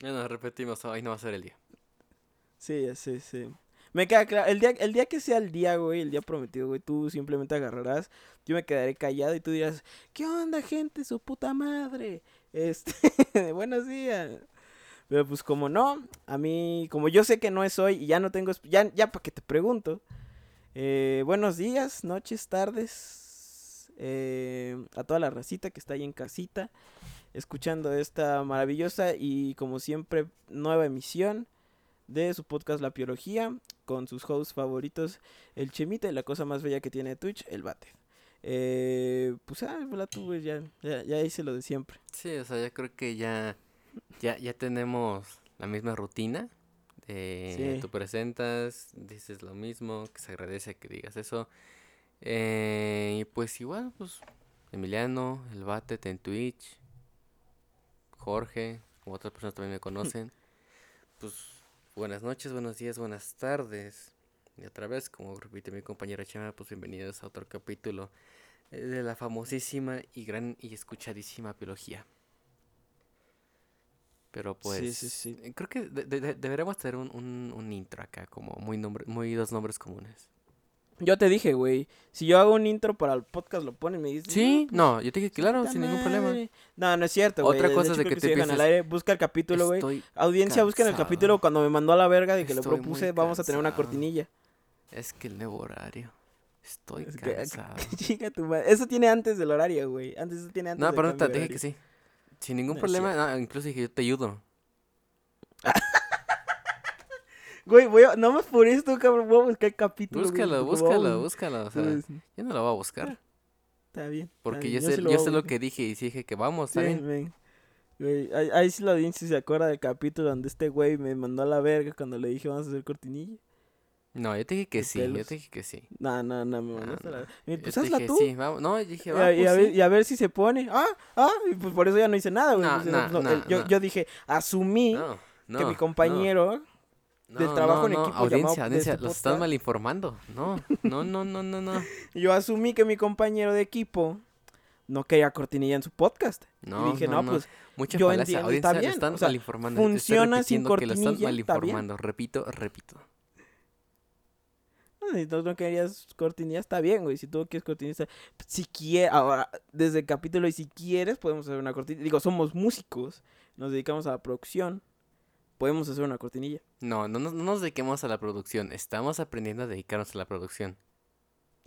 Ya nos repetimos, hoy no va a ser el día. Sí, sí, sí. Me queda claro, el día, el día que sea el día, güey, el día prometido, güey, tú simplemente agarrarás, yo me quedaré callado y tú dirás, ¿qué onda, gente? Su puta madre. Este, buenos días. Pero pues como no, a mí, como yo sé que no es hoy y ya no tengo, ya, ya para que te pregunto. Eh, buenos días, noches, tardes, eh, a toda la racita que está ahí en casita, escuchando esta maravillosa y como siempre nueva emisión de su podcast La Biología, con sus hosts favoritos, el Chemita y la cosa más bella que tiene Twitch, el Bate. Eh, pues ah, la tuve, ya, ya, ya hice lo de siempre. Sí, o sea, yo creo que ya, ya, ya tenemos la misma rutina. De Sí. tú presentas, dices lo mismo, que se agradece que digas eso. Eh, y pues igual, pues, Emiliano, el Batet en Twitch, Jorge, como otras personas también me conocen. Pues, buenas noches, buenos días, buenas tardes. Y otra vez, como repite mi compañera Chema, pues bienvenidos a otro capítulo eh, de la famosísima y gran y escuchadísima biología. Pero pues, sí, sí. eh, creo que de- de- de- deberíamos tener un, un, un intro acá, como muy nombre, muy dos nombres comunes. Yo te dije, güey, si yo hago un intro para el podcast, lo ponen y me dices. Sí, pues, no, yo te dije, claro, sin ningún problema. madre". No, no es cierto, güey. Otra de cosa hecho, es de que te dejan al aire, busca el capítulo, güey. Audiencia, busquen el capítulo cuando me mandó a la verga de que lo Estoy muy propuse. Vamos a tener una cortinilla. es que el nuevo horario. Estoy Es que- cansado. Chica tu madre. Eso tiene antes del horario, güey. Antes eso tiene antes No, pero cambio te dije que sí. Sin ningún No problema, no, incluso dije, yo te ayudo. Güey, voy a... No me por esto, cabrón. Voy a buscar el capítulo. búscalo, vamos- búscalo. O sea, yo no lo voy a buscar. Está bien. está Porque bien, yo sé, yo sé lo que dije y dije que vamos, está Sí, bien. ven. Güey, ahí, ahí sí la audiencia se acuerda del capítulo donde este güey me mandó a la verga cuando le dije vamos a hacer cortinilla. No, yo te dije que sí, yo te dije que sí. No, no, no, me No, mandaste a la. Y Yo Pues hazla dije tú. sí, vamos. No, yo dije, Y va, a, y pues a ver, sí. y a ver si se pone. Ah, ah, y pues por eso ya no hice nada, güey. No, pues, no, yo, yo dije, asumí que mi no, del trabajo no, en equipo Audiencia, audiencia, este los están podcast. mal informando. No, no, no, no, no, no. Yo asumí que mi compañero de equipo no quería cortinilla en su podcast. No, y dije, no, no, pues Mucha yo falacia, entiendo, está bien, están o sea, mal informando. Estoy funciona sin repitiendo que lo están cortinilla, mal está. Repito, repito. si tú no querías cortinilla, está bien, güey. Si tú quieres cortinilla, está... Si quieres, ahora, desde el capítulo, y si quieres, podemos hacer una cortinilla. Digo, somos músicos, nos dedicamos a la producción. Podemos hacer una cortinilla. No, no, no nos dediquemos a la producción. Estamos aprendiendo a dedicarnos a la producción.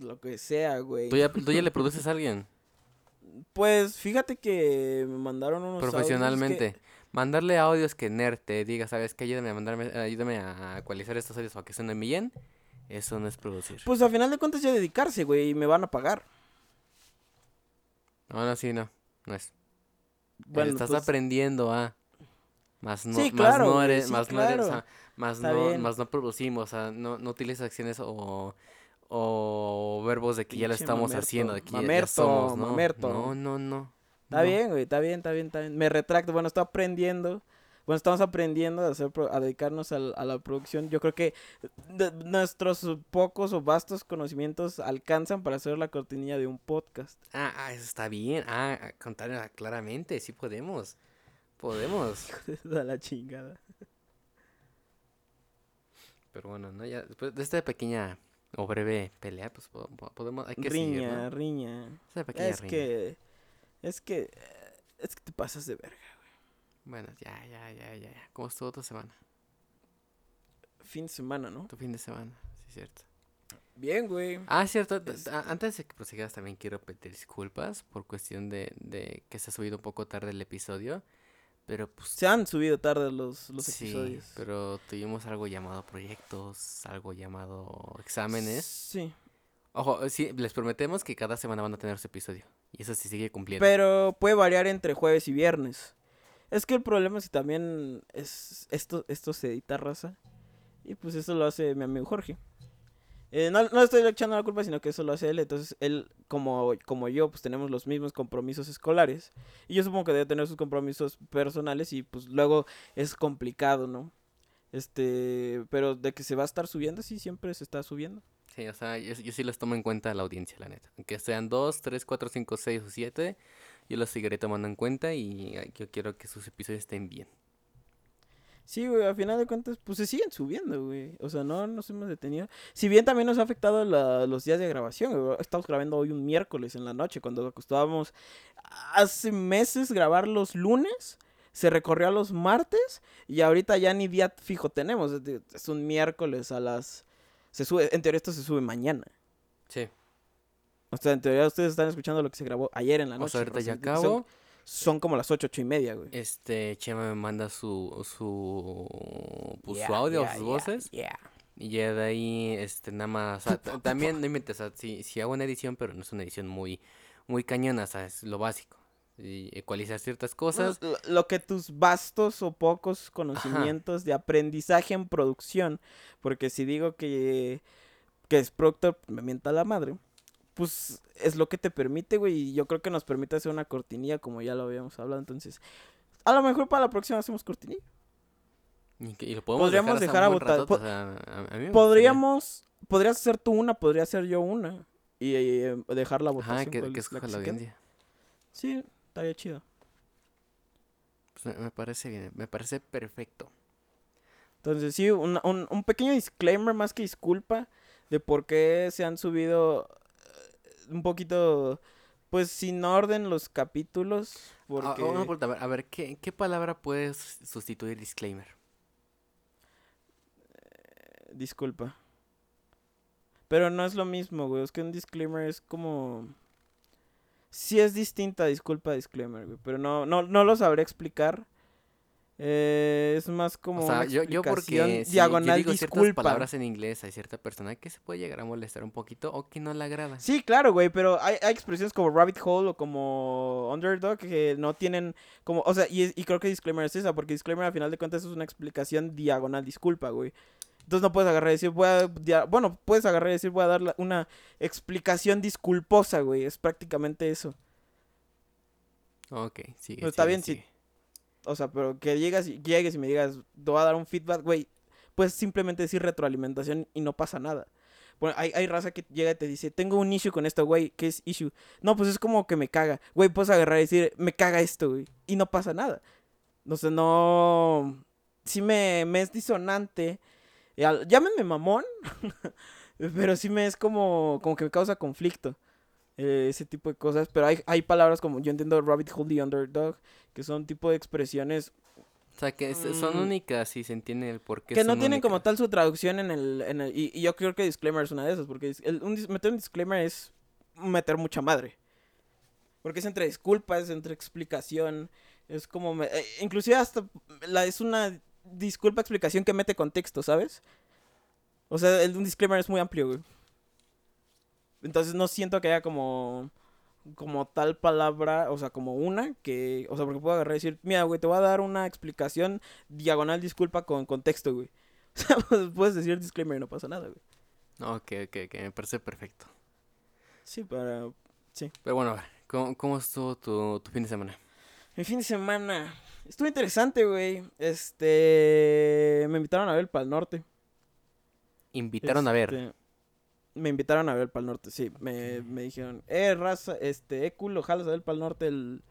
Lo que sea, güey. ¿Tú ya, tú ya le produces a alguien? Pues fíjate que me mandaron unos audios que- profesionalmente. Mandarle audios que Nerd te diga, ¿sabes qué? Ayúdame a mandarme, ayúdame a ecualizar estos audios para que suenen bien. Eso no es producir. Pues a final de cuentas ya dedicarse, güey, y me van a pagar. No, no, sí, no. No es. Bueno, Estás pues, aprendiendo a. Más no, Sí, más claro, no eres, sí, más no eres, o claro. sea, más Está no, bien. más no producimos, o sea, no, no utilizas acciones o, o verbos de que ya lo estamos mamerto, haciendo, de que ya- ya, somos, ¿no? mamerto. No, no, no. Está no. bien, güey, está bien, está bien, está bien. Me retracto, bueno, estoy aprendiendo. Bueno, estamos aprendiendo a, hacer, a dedicarnos a, la producción. Yo creo que de- nuestros pocos o vastos conocimientos alcanzan para hacer la cortinilla de un podcast. Ah, ah, eso está bien. Ah, ah, contar claramente, sí podemos. Podemos. a la chingada. Pero bueno, ¿no? Ya después de esta pequeña o breve pelea, pues po- po- podemos, hay que seguir, Riña, ¿no? riña. Esta pequeña Es riña. que, es que, eh, es que te pasas de verga. Bueno, ya, ya, ya, ya, ya. ¿Cómo estuvo tu semana? Fin de semana, ¿no? Tu fin de semana, sí, cierto. Bien, güey. Ah, cierto. Es- Antes de que prosigas, también quiero pedir disculpas por cuestión de, de que se ha subido un poco tarde el episodio. Pero pues. Se han subido tarde los, los sí, episodios. pero tuvimos algo llamado proyectos, algo llamado exámenes. Sí. Ojo, sí, les prometemos que cada semana van a tener su episodio. Y eso se sigue cumpliendo. Pero puede variar entre jueves y viernes. Es que el problema es que también es esto, esto se edita raza. Y pues eso lo hace mi amigo Jorge. Eh, no, no estoy echando la culpa, sino que eso lo hace él. Entonces él, como, como yo, pues tenemos los mismos compromisos escolares. Y yo supongo que debe tener sus compromisos personales y pues luego es complicado, ¿no? Este, pero de que se va a estar subiendo, sí, siempre se está subiendo. Sí, o sea, yo, yo sí los tomo en cuenta la audiencia, la neta. Aunque sean dos, tres, cuatro, cinco, seis o siete, yo los seguiré tomando en cuenta y yo quiero que sus episodios estén bien. Sí, güey, a final de cuentas, pues se siguen subiendo, güey. O sea, no nos hemos detenido. Si bien también nos ha afectado la- los días de grabación, güey. Estamos grabando hoy un miércoles en la noche, cuando acostumbramos hace meses grabar los lunes. Se recorrió a los martes y ahorita ya ni día fijo tenemos. Es un miércoles a las... Se sube, en teoría esto se sube mañana. Sí. O sea, en teoría ustedes están escuchando lo que se grabó ayer en la noche. O sea, ahorita ya acabo. Son, como las ocho, ocho y media, güey. Este, Chema me manda su, su, pues, Yeah, su audio, yeah, sus yeah, voces. yeah. Y ya de ahí, este, nada más, o sea, ta- también, no inventes, o sea, sí, sí hago una edición, pero no es una edición muy, muy cañona, o sea, es lo básico. Y ecualizar ciertas cosas. Bueno, lo, lo que tus vastos o pocos conocimientos de aprendizaje en producción, porque si digo que, que es productor, me mienta la madre, pues es lo que te permite, güey, y yo creo que nos permite hacer una cortinilla como ya lo habíamos hablado, entonces, a lo mejor para la próxima hacemos cortinilla. Y, que- y lo podemos podríamos dejar, dejar a votar- po- o sea. Podríamos, podrías hacer tú una, podría hacer yo una, y, eh, dejar la votación. Ajá, que, que es la escoja la quede. audiencia. Sí, estaría chido. Pues me, me parece bien, me parece perfecto. Entonces, sí, un, un, un pequeño disclaimer más que disculpa de por qué se han subido un poquito, pues sin orden los capítulos. Ah, Porque... una pregunta, a ver, a ver, ¿qué, ¿qué palabra puedes sustituir disclaimer? Disculpa. Pero no es lo mismo, güey. Es que un disclaimer es como... Sí es distinta, disculpa, disclaimer, güey. Pero no, no, no lo sabré explicar. Eh, es más como o sea, una yo, yo porque diagonal yo digo ciertas disculpa. palabras en inglés, hay cierta persona que se puede llegar a molestar un poquito o que no le agrada. Sí, claro, güey, pero hay, hay expresiones como rabbit hole o como underdog que no tienen como, o sea, y, y creo que disclaimer es esa, porque disclaimer al final de cuentas es una explicación diagonal, disculpa, güey. Entonces no puedes agarrar y decir, voy a, bueno, puedes agarrar y decir, voy a dar la- una explicación disculposa, güey, es prácticamente eso. Ok, sigue. Pero está sigue, bien si- sigue. O sea, pero que llegas y, llegues y me digas, te voy a dar un feedback, güey, puedes simplemente decir retroalimentación y no pasa nada. Bueno, hay, hay raza que llega y te dice, tengo un issue con esto, güey, ¿qué es issue? No, pues es como que me caga. Güey, puedes agarrar y decir, me caga esto, güey, y no pasa nada. No sé, no... Sí me, es disonante. Llámenme mamón, pero sí me es como, como que me causa conflicto. Eh, ese tipo de cosas, pero hay, hay palabras como, yo entiendo Rabbit Hole the Underdog, que son tipo de expresiones O sea, que son Mm. únicas y se entiende el por qué que no tienen como tal su traducción en el, en el y, y yo creo que disclaimer es una de esas, porque el- un meter un disclaimer es meter mucha madre. Porque es entre disculpa, es entre explicación, es como, me- eh, inclusive hasta la, es una disculpa explicación que mete contexto, ¿sabes? O sea, el, un disclaimer es muy amplio, güey. Entonces no siento que haya como como tal palabra, o sea, como una que, o sea, porque puedo agarrar y decir, mira, güey, te voy a dar una explicación diagonal disculpa con contexto, güey. O sea, pues, puedes decir disclaimer y no pasa nada, güey. Ok, ok, ok, me parece perfecto. Sí, para Pero bueno, a ver, ¿cómo, cómo estuvo tu, tu fin de semana? mi fin de semana. Estuvo interesante, güey. Este, me invitaron a ver el Pal Norte. Invitaron a ver. Me invitaron a ver el Pal Norte, sí. Me, me dijeron, eh, raza, este, eh, culo, jalas a ver el Pal Norte el,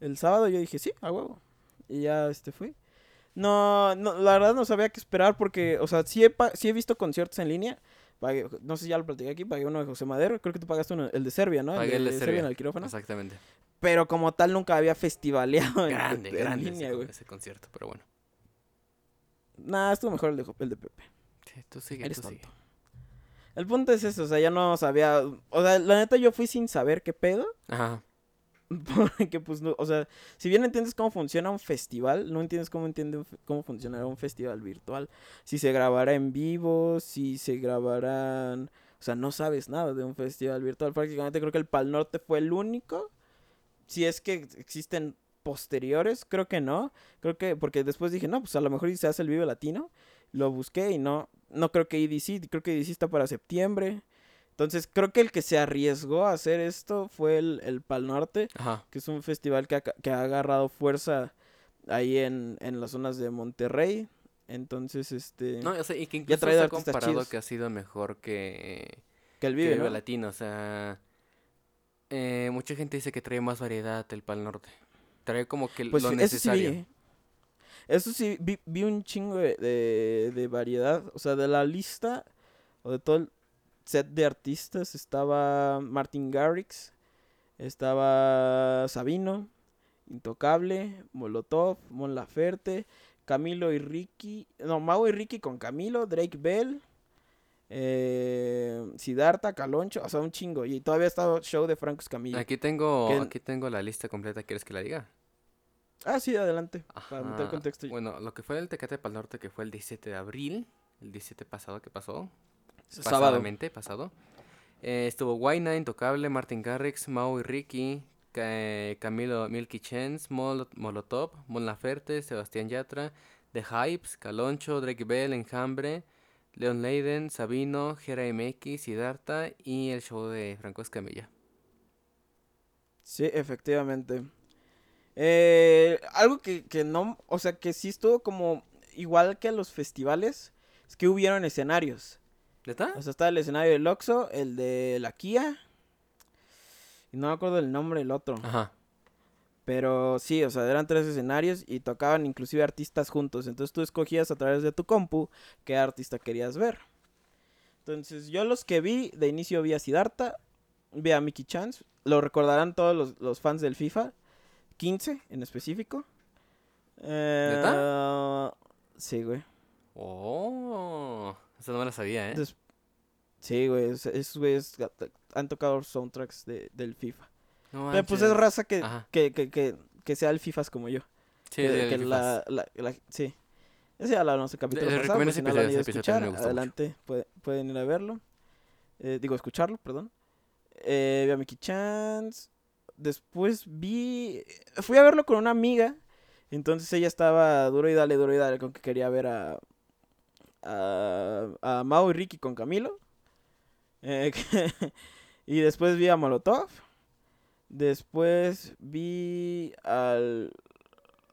el sábado. Yo dije, sí, a huevo. Y ya, este, fui. No, no, la verdad no sabía qué esperar porque, o sea, sí he, pa- sí he visto conciertos en línea. Pagué- no sé si ya lo platiqué aquí, pagué uno de José Madero. Creo que tú pagaste uno, el de Serbia, ¿no? Pagué el de Serbia. en el quirófano. Exactamente. Pero como tal nunca había festivaleado en, Grande, en grande línea, ese, ese concierto, pero bueno. Nah, estuvo mejor el de, el de Pepe. Sí, tú sigue, Eres tú tonto. sigue. El punto es eso, o sea, ya no sabía, o sea, la neta yo fui sin saber qué pedo, Ajá. porque pues, no, o sea, si bien entiendes cómo funciona un festival, no entiendes cómo entiende cómo funcionará un festival virtual, si se grabará en vivo, si se grabarán, o sea, no sabes nada de un festival virtual, prácticamente creo que el Pal Norte fue el único, si es que existen posteriores, creo que no, creo que, porque después dije, no, pues a lo mejor se hace el Vive Latino, lo busqué y no, no creo que EDC, creo que EDC está para septiembre. Entonces creo que el que se arriesgó a hacer esto fue el, el Pal Norte, Ajá. que es un festival que ha, que ha agarrado fuerza ahí en, en las zonas de Monterrey. Entonces, este... No, o sea, y que Ya incluso traído se ha comparado chidos. que ha sido mejor que, que el que Vive, Vive ¿no? Latino. O sea, eh, mucha gente dice que trae más variedad el Pal Norte. Trae como que Pues lo eso sí vi, necesario. ¿eh? Eso sí, vi, vi un chingo de, de, de variedad. O sea, de la lista o de todo el set de artistas estaba Martin Garrix, estaba Sabino, Intocable, Molotov, Mon Laferte, Camilo y Ricky, no, Mau y Ricky con Camilo, Drake Bell, eh, Siddhartha, Caloncho, o sea, un chingo. Y todavía está show de Franco Escamilla. Aquí tengo, Que- aquí tengo la lista completa, ¿quieres que la diga? Ah, sí, adelante, para meter contexto. Bueno, lo que fue el Tecate Pal Norte, que fue el 17 de abril, el 17 pasado que pasó, Sábado. pasado. Eh, estuvo Guayna, Intocable, Martin Garrix, Mau y Ricky, Ca- Camilo Milky Chance, Mol- Molotov, Mon Laferte, Sebastián Yatra, The Hypes, Caloncho, Drake Bell, Enjambre, Leon Leiden, Sabino, Jera MX, Siddhartha y el show de Franco Escamilla. Sí, efectivamente. Eh, algo que, que no, o sea, que sí estuvo como igual que a los festivales, es que hubieron escenarios. ¿Neta? O sea, estaba el escenario del Oxxo, el de la Kia, y no me acuerdo el nombre del otro. Ajá. Pero sí, o sea, eran tres escenarios y tocaban inclusive artistas juntos. Entonces tú escogías a través de tu compu qué artista querías ver. Entonces yo los que vi, de inicio vi a Siddhartha, vi a Mickey Chance. Lo recordarán todos los, los fans del FIFA. 15 en específico. Eh, Sí, güey. Oh, eso no me lo sabía, ¿eh? Des- Sí, güey. es- Esos güeyes han tocado soundtracks de, del FIFA. No Pero pues es raza que, que, que, que, que sea el FIFAs como yo. Sí, que, del que la, la, la- sí. Ese hablamos el capítulo Les pasado, recomiendo por si no lo han ido a escuchar, adelante puede- pueden ir a verlo. Eh, digo, escucharlo, perdón. Eh, vi a Mickey Chance. Después vi... Fui a verlo con una amiga. Entonces ella estaba duro y dale, duro y dale con que quería ver a... A, a Mao y Ricky con Camilo. Eh, y después vi a Molotov. Después vi al...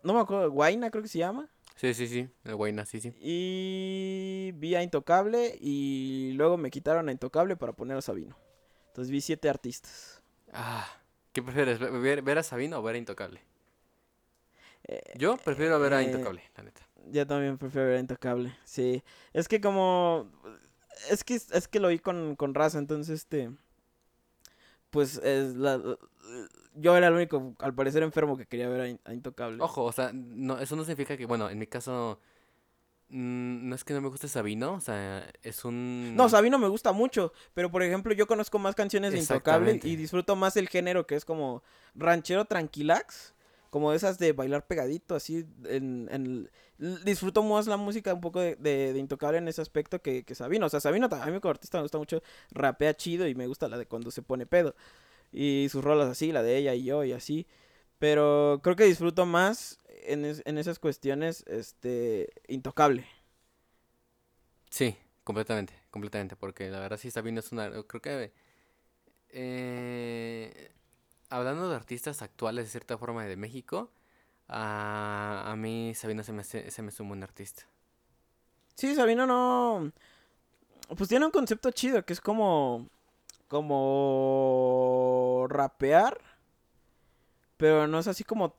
No me acuerdo, Guaina creo que se llama. Sí, sí, sí. El Guayna, sí, sí. Y vi a Intocable y luego me quitaron a Intocable para poner a Sabino. Entonces vi siete artistas. Ah, ¿qué prefieres? ¿Ver, a Sabino o ver a Intocable? Eh, Yo prefiero ver a eh, Intocable, la neta. Yo también prefiero ver a Intocable, sí. Es que como... Es que, es que lo vi con, con raza, entonces este... Pues es la... Yo era el único, al parecer, enfermo que quería ver a, In- a Intocable. Ojo, o sea, no, eso no significa que, bueno, en mi caso, no es que no me guste Sabino, o sea, es un... No, Sabino me gusta mucho, pero por ejemplo yo conozco más canciones de Intocable y disfruto más el género que es como ranchero tranquilax, como esas de bailar pegadito, así, en, en- disfruto más la música un poco de, de- de Intocable en ese aspecto que, que Sabino, o sea, Sabino ta- a mí como artista me gusta mucho, rapea chido y me gusta la de cuando se pone pedo, y sus rolas así, la de ella y yo y así, pero creo que disfruto más en, es- en esas cuestiones, este, Intocable. Sí, completamente, completamente, porque la verdad sí Sabino es una... Creo que... eh, hablando de artistas actuales de cierta forma de México, a, a mí Sabino se me, se me hace un artista. Sí, Sabino no. Pues tiene un concepto chido que es como. Como. rapear. Pero no es así como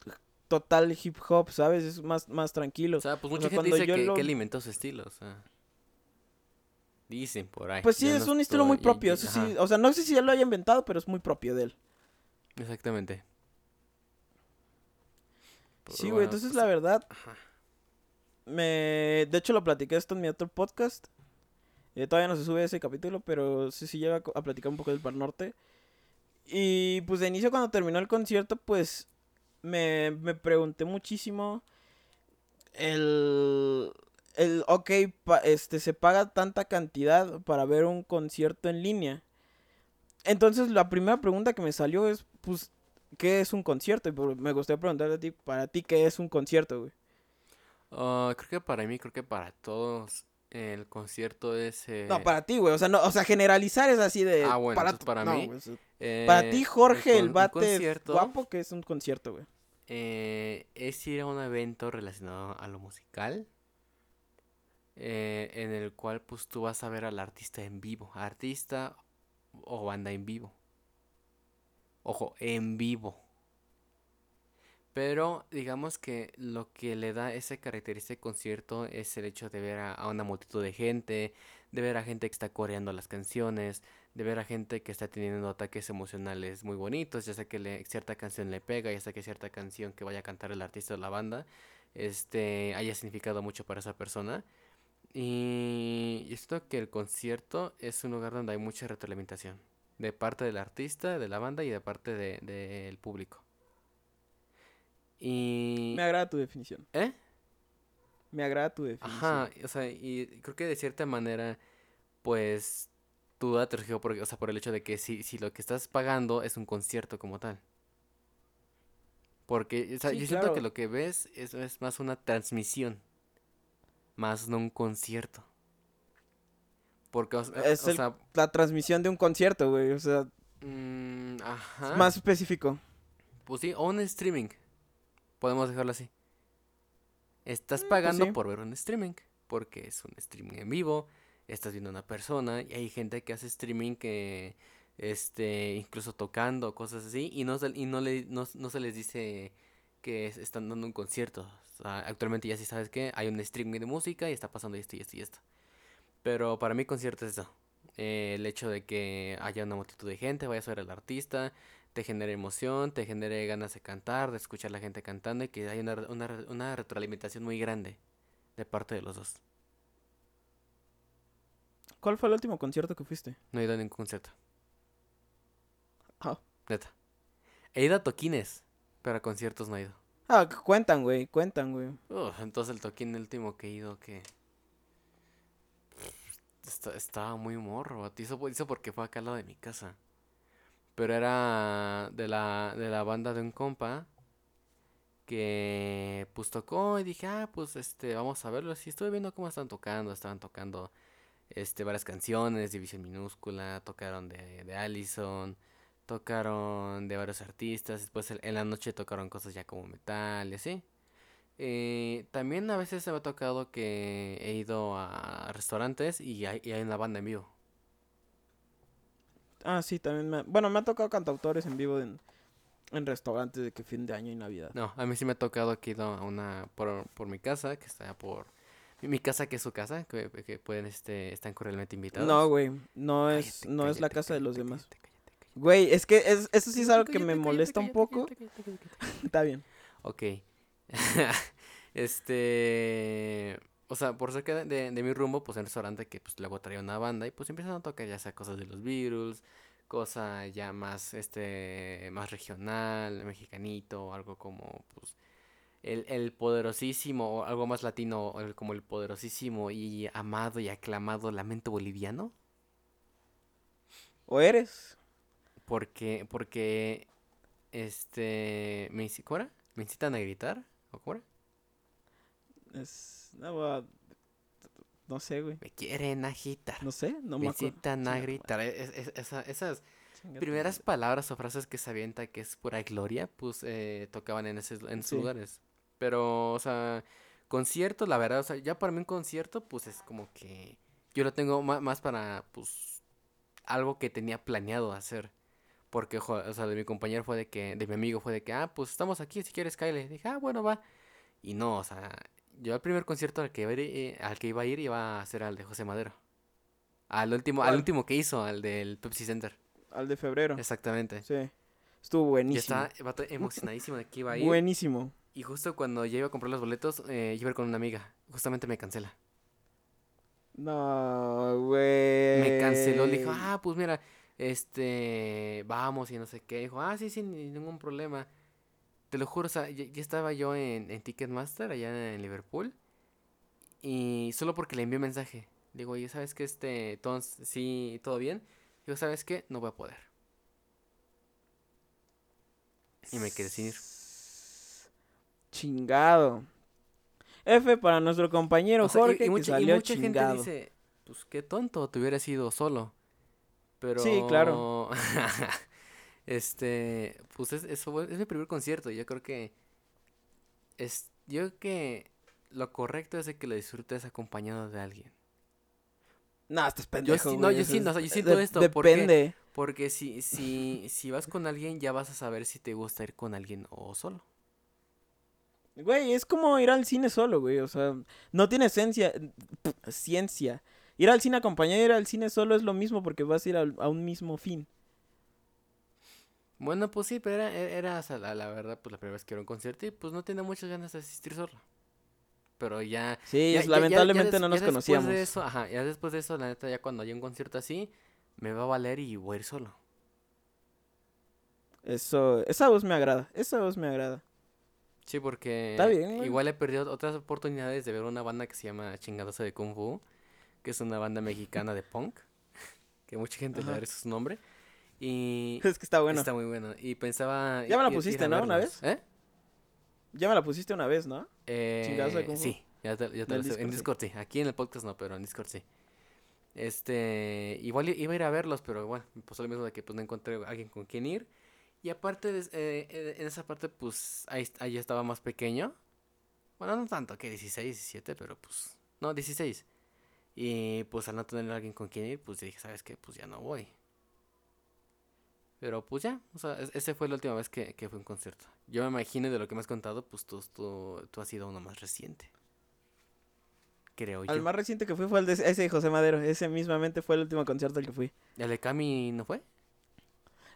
total hip hop, ¿sabes? Es más, más tranquilo. O sea, pues O mucha sea, gente cuando dice yo que, lo- que él inventó su estilo, o sea... Dicen por ahí. pues sí, yo es no un estilo muy propio. Eso sí. ajá, O sea, no sé si él lo haya inventado, pero es muy propio de él. Exactamente. Pero Sí, güey. bueno, Entonces, pues, la verdad. ajá. Me. De hecho, lo platiqué esto en mi otro podcast. Eh, todavía no se sube ese capítulo, pero sí, sí llega a co- a platicar un poco del Par Norte. Y pues de inicio, cuando terminó el concierto, pues me, me pregunté muchísimo. El. El. Ok, este, se paga tanta cantidad para ver un concierto en línea. Entonces, la primera pregunta que me salió es: Pues, ¿qué es un concierto? Y me gustaría preguntarte a ti, para ti, ¿qué es un concierto, güey? Ah, creo que para mí, creo que para todos, el concierto es... eh, No, para ti, güey. O sea, no, o sea, generalizar es así de. Ah, bueno, para no, mí, eh, para ti, Jorge, el bate guapo, que es un concierto, güey. eh, es ir a un evento relacionado a lo musical, eh, en el cual pues tú vas a ver al artista en vivo, artista o banda en vivo. Ojo, en vivo. Pero digamos que lo que le da ese característica concierto es el hecho de ver a, una multitud de gente, de ver a gente que está coreando las canciones, de ver a gente que está teniendo ataques emocionales muy bonitos, ya sea que le, cierta canción le pega, ya sea que cierta canción que vaya a cantar el artista o la banda, este, haya significado mucho para esa persona. Y esto que el concierto es un lugar donde hay mucha retroalimentación, de parte del artista, de la banda y de parte del de, público. Y... Me agrada tu definición. ¿Eh? Me agrada tu definición. Ajá, o sea, y creo que de cierta manera, pues, tu duda te surgió por, o sea, por el hecho de que si, si lo que estás pagando es un concierto como tal. Porque, o sea, Sí, yo siento que lo que ves es, es más una transmisión, más no un concierto. Porque, o, Es o el- sea, La transmisión de un concierto, güey. O sea, mm, es más específico. Pues sí, o un streaming. Podemos dejarlo así. Estás pues pagando sí. por ver un streaming. Porque es un streaming en vivo. Estás viendo a una persona. Y hay gente que hace streaming que. Este. Incluso tocando, cosas así. Y no, se- y no, le, no, no se les dice que es- están dando un concierto. O sea, actualmente ya sí sabes que hay un streaming de música y está pasando esto y esto y esto. Pero para mí concierto es eso. Eh, el hecho de que haya una multitud de gente, vayas a ver al artista, te genere emoción, te genere ganas de cantar, de escuchar a la gente cantando y que haya una, una, una retroalimentación muy grande de parte de los dos. ¿Cuál fue el último concierto que fuiste? No he ido a ningún concierto, Ah, neta. He ido a toquines, pero a conciertos no he ido. Ah, cu- cuentan, güey. Cuentan, güey. Uf, entonces el toquín último que he ido que... Esta- estaba muy morro, hizo, hizo porque fue acá al lado de mi casa. Pero era de la, de la banda de un compa que pues tocó y dije, ah, pues este, vamos a verlo. Sí, estuve viendo cómo estaban tocando, estaban tocando este, varias canciones, División Minúscula, tocaron de, de Allison, tocaron de varios artistas, después en la noche tocaron cosas ya como metal y así. Eh, también a veces me ha tocado que he ido a restaurantes y hay, y hay una banda en vivo. Ah, sí, también me... Bueno, me ha tocado cantautores en vivo en, en restaurantes de que fin de año y Navidad. No, a mí sí me ha tocado ido a una por, por mi casa, que está por mi, casa que es su casa, que, que pueden este están cordialmente invitados. No, güey. No es, Cállate, no es la cállate, casa de los demás. Güey, es que es, eso sí es algo que me molesta un poco. Está bien. Ok. este. O sea, por cerca de, de- de mi rumbo, pues en el restaurante que pues luego traía una banda y pues empiezan a tocar ya sea cosas de los Beatles, cosa ya más, este, más regional, mexicanito, algo como, pues, el, el poderosísimo, o algo más latino, el- como el poderosísimo y amado y aclamado Lamento Boliviano. ¿O eres? Porque, porque, este, me, ¿cómo era? ¿Me incitan a gritar? ¿O cómo era? Es... No, no sé, güey. Me quieren agitar. No sé, no me me acuerdo. a gritar. Es- es- esa- esas primeras madre. palabras o frases que se avienta que es pura gloria, pues eh, tocaban en, ese, en Sí. lugares. Pero, o sea, concierto, la verdad, o sea, ya para mí un concierto, pues es como que yo lo tengo más para, pues, algo que tenía planeado hacer. Porque, o sea, de mi compañero fue de que, de mi amigo fue de que, ah, pues estamos aquí, si quieres, Kyle. Dije, ah, bueno, va. Y no, o sea, yo al primer concierto al que iba a ir, eh, al que iba a ir iba a ser al de José Madero. Al último, al último que hizo, al del Pepsi Center. Al de febrero. Exactamente. Sí. Estuvo Y buenísimo. estaba el vato emocionadísimo de que iba a ir. Buenísimo. Y justo cuando ya iba a comprar los boletos, eh, iba a ir con una amiga. Justamente me cancela. No, güey. Me canceló, le dijo, ah, pues mira, este, vamos y no sé qué. Dijo, ah, sí, sí, ni- ningún problema. Te lo juro, o sea, ya, ya estaba yo en, en Ticketmaster allá en Liverpool. Y solo porque le envié un mensaje. Digo, oye, ¿sabes qué? Este, entonces, sí, todo bien. Digo, ¿sabes qué? No voy a poder. Y me quedé sin ir. Chingado. F para nuestro compañero O sea, y- Jorge y, mucha, que y salió mucha gente dice, pues qué tonto, te hubieras ido solo. Pero... Sí, claro. este, pues es, eso fue- es mi primer concierto. Yo creo que es, yo creo que lo correcto es de que lo disfrutes acompañado de alguien. No, estás pendejo, sí- güey, no, yo sí, no, o sea, yo siento de- esto. Depende. Porque si, si, si vas con alguien, ya vas a saber si te gusta ir con alguien o solo. Güey, es como ir al cine solo, güey. O sea, no tiene esencia, ciencia. Ir al cine acompañado y ir al cine solo es lo mismo porque vas a ir a un mismo fin. Bueno, pues sí, pero era, e, era la, verdad, pues la primera vez que era un concierto y pues no tenía muchas ganas de asistir solo. Pero ya... Sí, lamentablemente no nos conocíamos. De eso, ajá, ya después de eso, la neta, ya cuando hay un concierto así, me va a valer y voy a ir solo. Eso, esa voz me agrada, esa voz me agrada. Sí, porque igual he perdido otras oportunidades de ver una banda que se llama Chingadosa de Kung Fu, que es una banda mexicana de punk, que mucha gente le da su nombre. Y es que está bueno. Está muy bueno. Y pensaba. Ya me la pusiste, ¿no? Una vez. ¿Eh? Ya me la pusiste una vez, ¿no? Eh, sí, ya te, ya te lo En Discord sí. Aquí en el podcast no, pero en Discord sí. Este. Igual iba a ir a verlos, pero bueno, pues lo mismo de que pues no encontré a alguien con quien ir. Y aparte, de, eh, eh, en esa parte, pues ahí, ahí estaba más pequeño. Bueno, no tanto, que 16, 17, pero pues. No, 16. Y pues al no tener a alguien con quien ir, pues dije, ¿sabes qué? Pues ya no voy. Pero pues ya, o sea, ese fue la última vez que, que fue un concierto. Yo me imagino de lo que me has contado, pues tú, tú, has sido uno más reciente. Creo yo. El más reciente que fui fue el de ese José Madero. Ese mismamente fue el último concierto al que fui. ¿El de Cami no fue?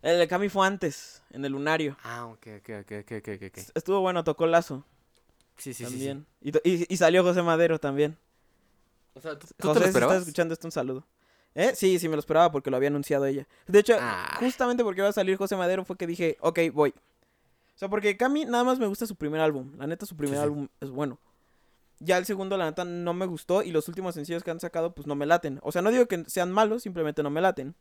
El de Cami fue antes, en el Lunario. Ah, ok, ok, ok, ok, ok. Estuvo bueno, tocó Lazo. Sí, sí, también. sí. Y, y, salió José Madero también. O sea, ¿tú, José, te lo esperabas? si estás escuchando esto, un saludo. ¿Eh? Sí, sí, me lo esperaba porque lo había anunciado ella. De hecho, ah. justamente porque iba a salir José Madero fue que dije, ok, voy. O sea, porque Cami nada más me gusta su primer álbum. La neta, su primer álbum es bueno. Ya el segundo, la neta, no me gustó. Y los últimos sencillos que han sacado, pues no me laten. O sea, no digo que sean malos, simplemente no me laten.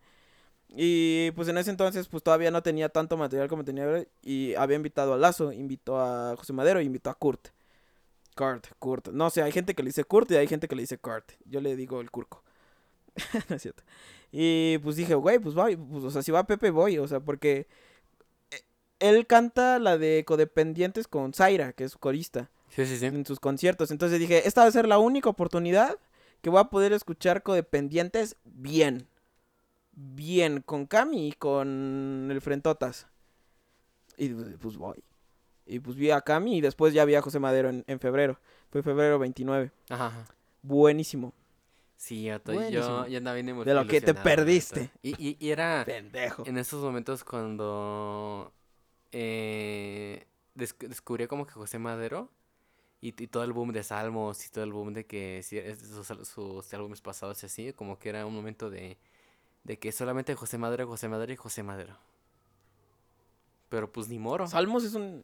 Y pues en ese entonces, pues todavía no tenía tanto material como tenía ahora. Y había invitado a Lazo, invitó a José Madero y invitó a Kurt. Kurt, Kurt. No sé, hay gente que le dice Kurt y hay gente que le dice Kurt. Yo le digo el Curco. no es cierto. Y pues dije, güey, pues voy, pues, o sea, si va Pepe voy, o sea, porque eh, él canta la de Codependientes con Zaira, que es su corista. Sí, sí, sí. En sus conciertos. Entonces dije, esta va a ser la única oportunidad que voy a poder escuchar Codependientes bien. Bien, con Cami y con el Frentotas. Y pues voy. Y pues vi a Cami y después ya vi a José Madero en, en febrero. Fue febrero 29. Ajá. Buenísimo. Sí, yo, yo, yo andaba bien De lo que te perdiste. Y, y, era Pendejo. en esos momentos cuando eh, descubrí como que José Madero y, todo el boom de Salmos y todo el boom de que sus, sus álbumes pasados y así, como que era un momento de, de que solamente José Madero, José Madero y José Madero. Pero pues ni moro. Salmos es un...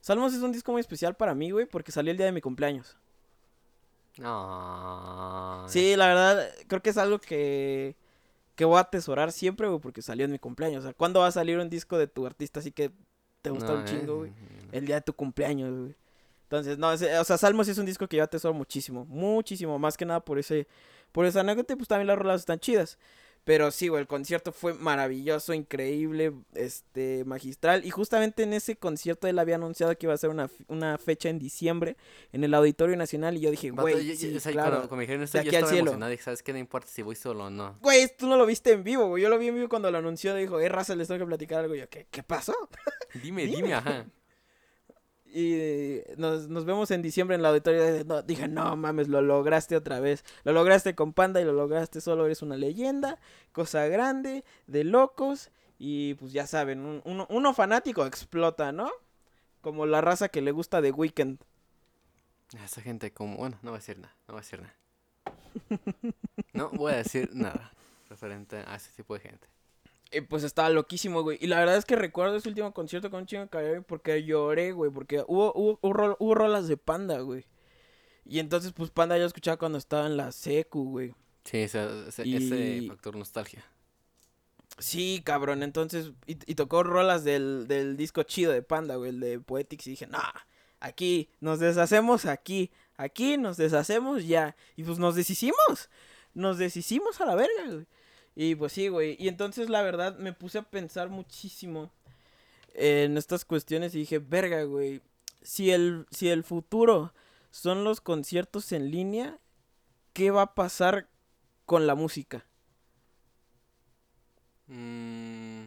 Salmos es un disco muy especial para mí, güey, porque salió el día de mi cumpleaños. No. Sí, la verdad, creo que es algo que, que voy a atesorar siempre, güey, porque salió en mi cumpleaños. O sea, ¿cuándo va a salir un disco de tu artista así que te gusta un chingo, güey? El día de tu cumpleaños, güey. Entonces, no, o sea, Salmos es un disco que yo atesoro muchísimo, muchísimo, más que nada por ese, por esa anécdota, pues también las rolas están chidas. Pero sí, güey, el concierto fue maravilloso, increíble, este, magistral. Y justamente en ese concierto él había anunciado que iba a ser una, una fecha en diciembre en el Auditorio Nacional. Y yo dije, güey, sí, claro. Cuando, me dijeron esto, yo estaba emocionado. Dije, ¿sabes qué? No importa si voy solo o no. Güey, tú no lo viste en vivo, güey. Yo lo vi en vivo cuando lo anunció. Dijo, eh, raza, les tengo que platicar algo. Y yo, ¿qué, qué pasó? dime, dime, ajá. Y nos, nos, vemos en diciembre en la auditoría. No, dije, no mames, lo lograste otra vez. Lo lograste con Panda y lo lograste solo. Eres una leyenda, cosa grande, de locos. Y pues ya saben, un, uno, uno, fanático explota, ¿no? Como la raza que le gusta de Weekend. Esa gente como, bueno, no voy a decir nada, no voy a decir nada. No voy a decir nada referente a ese tipo de gente. Y pues estaba loquísimo, güey. Y la verdad es que recuerdo ese último concierto con Chingo Caribe porque lloré, güey. Porque hubo, hubo, hubo, rolas de Panda, güey. Y entonces, pues Panda yo escuchaba cuando estaba en la secu, güey. Sí, ese, ese, factor nostalgia. Sí, cabrón. Entonces, y, tocó rolas del, del, disco chido de Panda, güey, el de Poetics. Y dije, nah, aquí nos deshacemos, aquí, aquí nos deshacemos ya. Y pues nos deshicimos. Nos deshicimos a la verga, güey. Y pues sí, güey. Y entonces la verdad me puse a pensar muchísimo en estas cuestiones y dije, verga, güey. Si el, si el futuro son los conciertos en línea, ¿qué va a pasar con la música? Mm.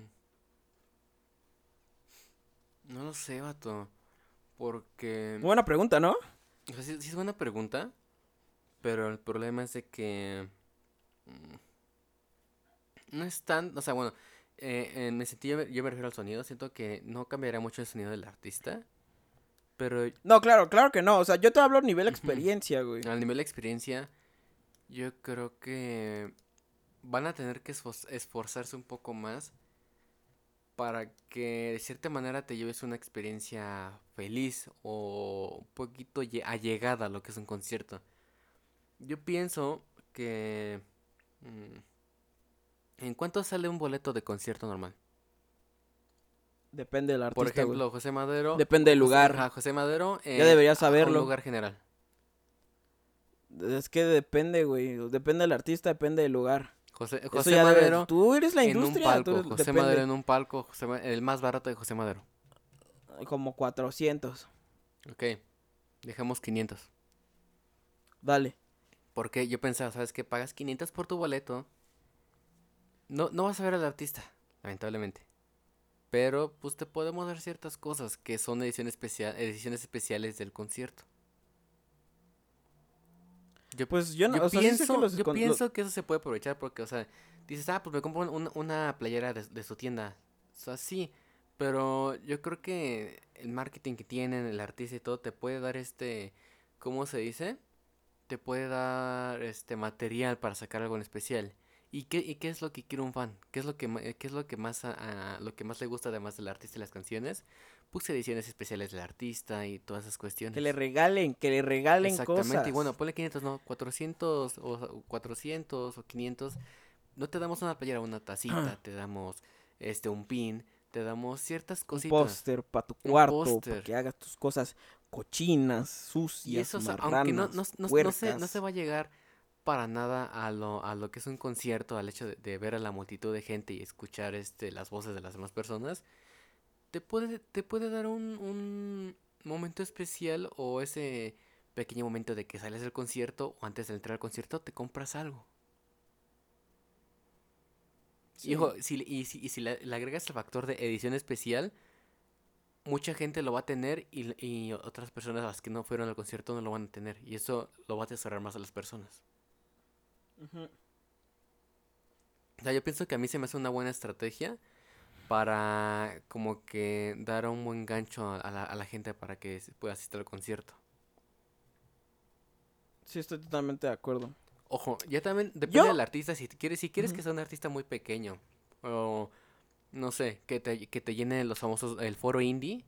No lo sé, vato. Porque... Buena pregunta, ¿no? O sea, sí, sí es buena pregunta, pero el problema es de que... mm, No es tan... O sea, bueno, eh, en ese sentido yo me refiero al sonido. Siento que no cambiará mucho el sonido del artista. Pero No, claro, claro que no. O sea, yo te hablo a nivel experiencia, güey. al nivel de experiencia, yo creo que van a tener que esfor- esforzarse un poco más para que de cierta manera te lleves una experiencia feliz o un poquito lle- allegada a lo que es un concierto. Yo pienso que... mm, ¿En cuánto sale un boleto de concierto normal? Depende del artista, Por güey. ejemplo, José Madero... Depende del José- lugar. ajá, José Madero... Ya eh, deberías a- a un saberlo. lugar general. Es que depende, güey. Depende del artista, depende del lugar. José, Eso José ya debe- Madero... Tú eres la en un industria. tú palco, José depende. Madero en un palco, José el más barato de José Madero. Como 400. Ok, dejamos 500. Dale. Porque yo pensaba, ¿sabes qué? Pagas 500 por tu boleto. No, no vas a ver al artista, lamentablemente. Pero pues te podemos dar ciertas cosas que son ediciones, especial, ediciones especiales del concierto. Yo, Pues yo no, yo o sea, sí sé que pienso, los yo con- lo- pienso que eso se puede aprovechar porque, o sea, dices, ah, pues me compro un- una playera de, de su tienda. O sea, sí, pero yo creo que el marketing que tienen, el artista y todo, te puede dar este, ¿cómo se dice? Te puede dar este material para sacar algo en especial. ¿Y qué, y qué es lo que quiere un fan? ¿Qué es lo que, ma- qué es lo que más a- a- lo que más le gusta además del artista y las canciones? Pues ediciones especiales del artista y todas esas cuestiones. Que le regalen, que le regalen Exactamente, cosas. y bueno, ponle 500, no, 400 o o 400 o 500. No te damos una playera, una tacita, te damos este un pin, te damos ciertas un cositas. póster para tu Un cuarto, para que hagas tus cosas cochinas, Y sucias, eso, o sea, aunque no, marranas, no, no- no se, no se va a llegar para nada a lo, a lo que es un concierto, al hecho de, de ver a la multitud de gente y escuchar este, las voces de las demás personas, te puede, te puede dar un, un momento especial o ese pequeño momento de que sales del concierto o antes de entrar al concierto te compras algo. Sí. Y, ojo, si, y si, y si le, le agregas el factor de edición especial, mucha gente lo va a tener y, y otras personas las que no fueron al concierto no lo van a tener. Y eso lo va a atesorar más a las personas. Ujú. O sea, yo pienso que a mí se me hace una buena estrategia para como que dar un buen gancho a, la, a la gente para que pueda asistir al concierto. Sí, estoy totalmente de acuerdo. Ojo, ya también depende Yo- del artista. Si quieres, si quieres que sea un artista muy pequeño, o no sé, que te, que te llene los famosos, el foro indie,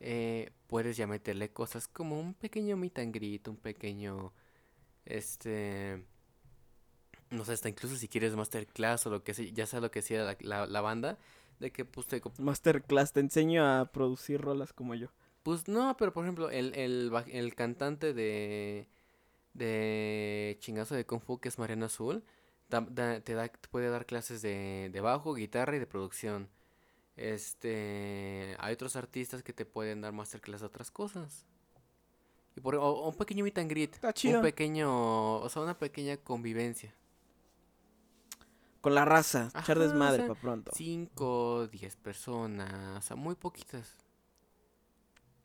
eh, puedes ya meterle cosas como un pequeño meet and greet, un pequeño, este, no sé, hasta incluso si quieres masterclass o lo que sea, ya sea lo que sea la, la, la banda, de que pues te, Masterclass, te enseño a producir rolas como yo. Pues no, pero por ejemplo, el, el, el cantante de, de Chingazo de Kung Fu, que es Mariano Azul, da- da- te, da, te puede dar clases de, de bajo, guitarra y de producción. Este, hay otros artistas que te pueden dar masterclass de otras cosas. Y por, o, o un pequeño meet and greet, Está chido. un pequeño, o sea, una pequeña convivencia. Con la raza, echar Ajá, o desmadre sea, para pronto. 5, 10 personas, o sea, muy poquitas.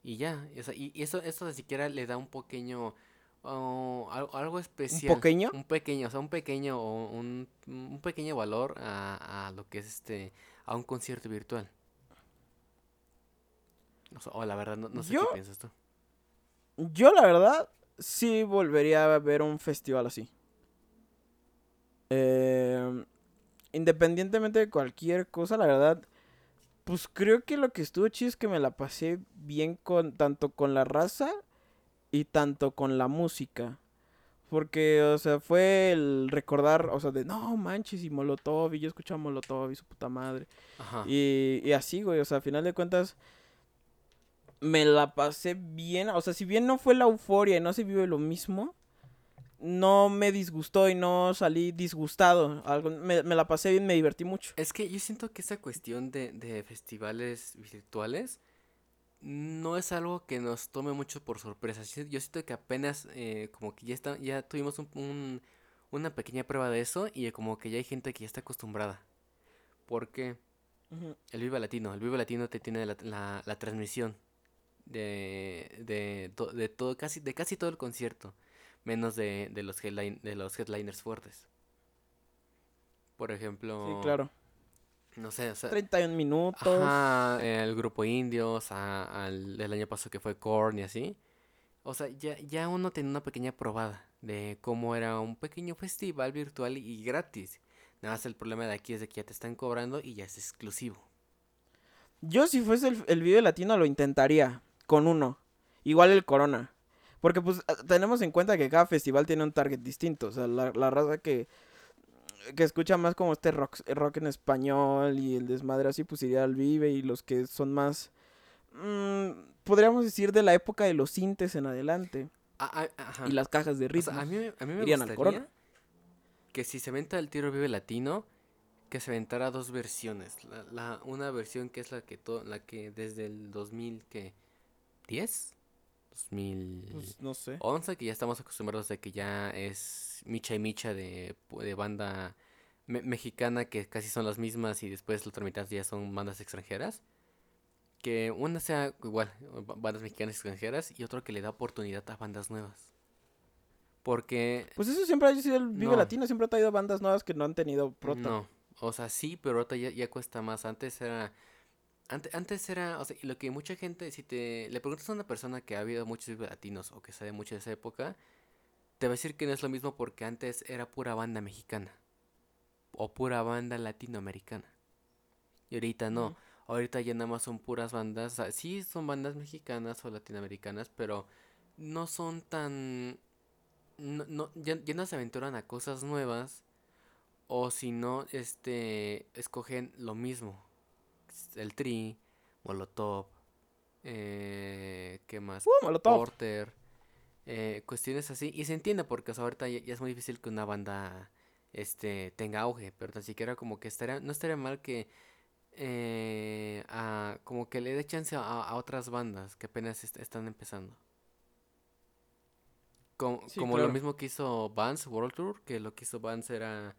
Y ya, y, o sea, y y eso, eso ni siquiera le da un pequeño, oh, al- algo especial. pequeño? Un pequeño, o sea, un pequeño, o un, un pequeño valor a, a lo que es este, a un concierto virtual. O, sea, o la verdad, no, no sé Yo- qué piensas tú. Yo, la verdad, sí volvería a ver un festival así. Eh, independientemente de cualquier cosa, la verdad, pues creo que lo que estuvo chido es que me la pasé bien con tanto con la raza y tanto con la música. Porque, o sea, fue el recordar, o sea, de no manches, y Molotov, y yo escuchaba Molotov y su puta madre. Ajá. Y, y así, güey, o sea, a final de cuentas me la pasé bien, o sea, si bien no fue la euforia y no se vive lo mismo, no me disgustó y no salí disgustado, algo, me, me la pasé bien, me divertí mucho. Es que yo siento que esa cuestión de, de festivales virtuales no es algo que nos tome mucho por sorpresa. Yo siento que apenas eh, como que ya está, ya tuvimos un, un- una pequeña prueba de eso y como que ya hay gente que ya está acostumbrada. Porque el Viva Latino, el Viva Latino te tiene la, la- la transmisión de, de, de todo, casi, de casi todo el concierto, menos de, de los headline- de los headliners fuertes. Por ejemplo, Sí, claro. no sé, o sea, 31 minutos. Ajá, el grupo Indios, a- al del año pasado que fue Korn y así. O sea, ya, ya uno tiene una pequeña probada de cómo era un pequeño festival virtual y gratis. Nada más el problema de aquí es de que ya te están cobrando y ya es exclusivo. Yo si fuese el, el Vive Latino lo intentaría con uno. Igual el Corona. Porque pues tenemos en cuenta que cada festival tiene un target distinto. O sea, la, la raza que, que escucha más como este rock, rock en español y el desmadre así, pues iría al Vive. Y los que son más, mm, podríamos decir, de la época de los sintes en adelante. Ah, ah. Y las cajas de O sea, a mí, me- a mí me irían al gustaría Corona. que si se venta el tiro Vive Latino, que se aventara dos versiones. La, la- una versión que es la que to- la que desde el 2000 que 10, 2000 Pues, no sé. 11 que ya estamos acostumbrados de que ya es micha y micha de, pu- de banda me- mexicana que casi son las mismas y después la otra mitad ya son bandas extranjeras. Que una sea igual, ba- bandas mexicanas extranjeras y otro que le da oportunidad a bandas nuevas. Porque Pues eso siempre ha sido el Vive No. Latino. Siempre ha traído bandas nuevas que no han tenido prota. no, o sea, sí, pero ahorita ya, ya cuesta más. Antes era Antes, antes era, o sea, y lo que mucha gente, si te le preguntas a una persona que ha habido muchos latinos o que sabe mucho de esa época, te va a decir que no es lo mismo porque antes era pura banda mexicana o pura banda latinoamericana. Y ahorita no, ahorita ya nada más son puras bandas, o sea, sí son bandas mexicanas o latinoamericanas, pero no son tan, no, no- ya, ya no se aventuran a cosas nuevas o si no, este, escogen lo mismo. El Tri, Molotov, eh, ¿qué más? Uh, Molotov. Porter, eh, cuestiones así. Y se entiende porque o sea, ahorita ya, ya es muy difícil que una banda este, tenga auge, pero tan siquiera como que estaría, no estaría mal que eh, a- como que le dé chance a, a otras bandas que apenas est- están empezando. Como, Sí, como lo mismo que hizo Vans World Tour, que lo que hizo Vans era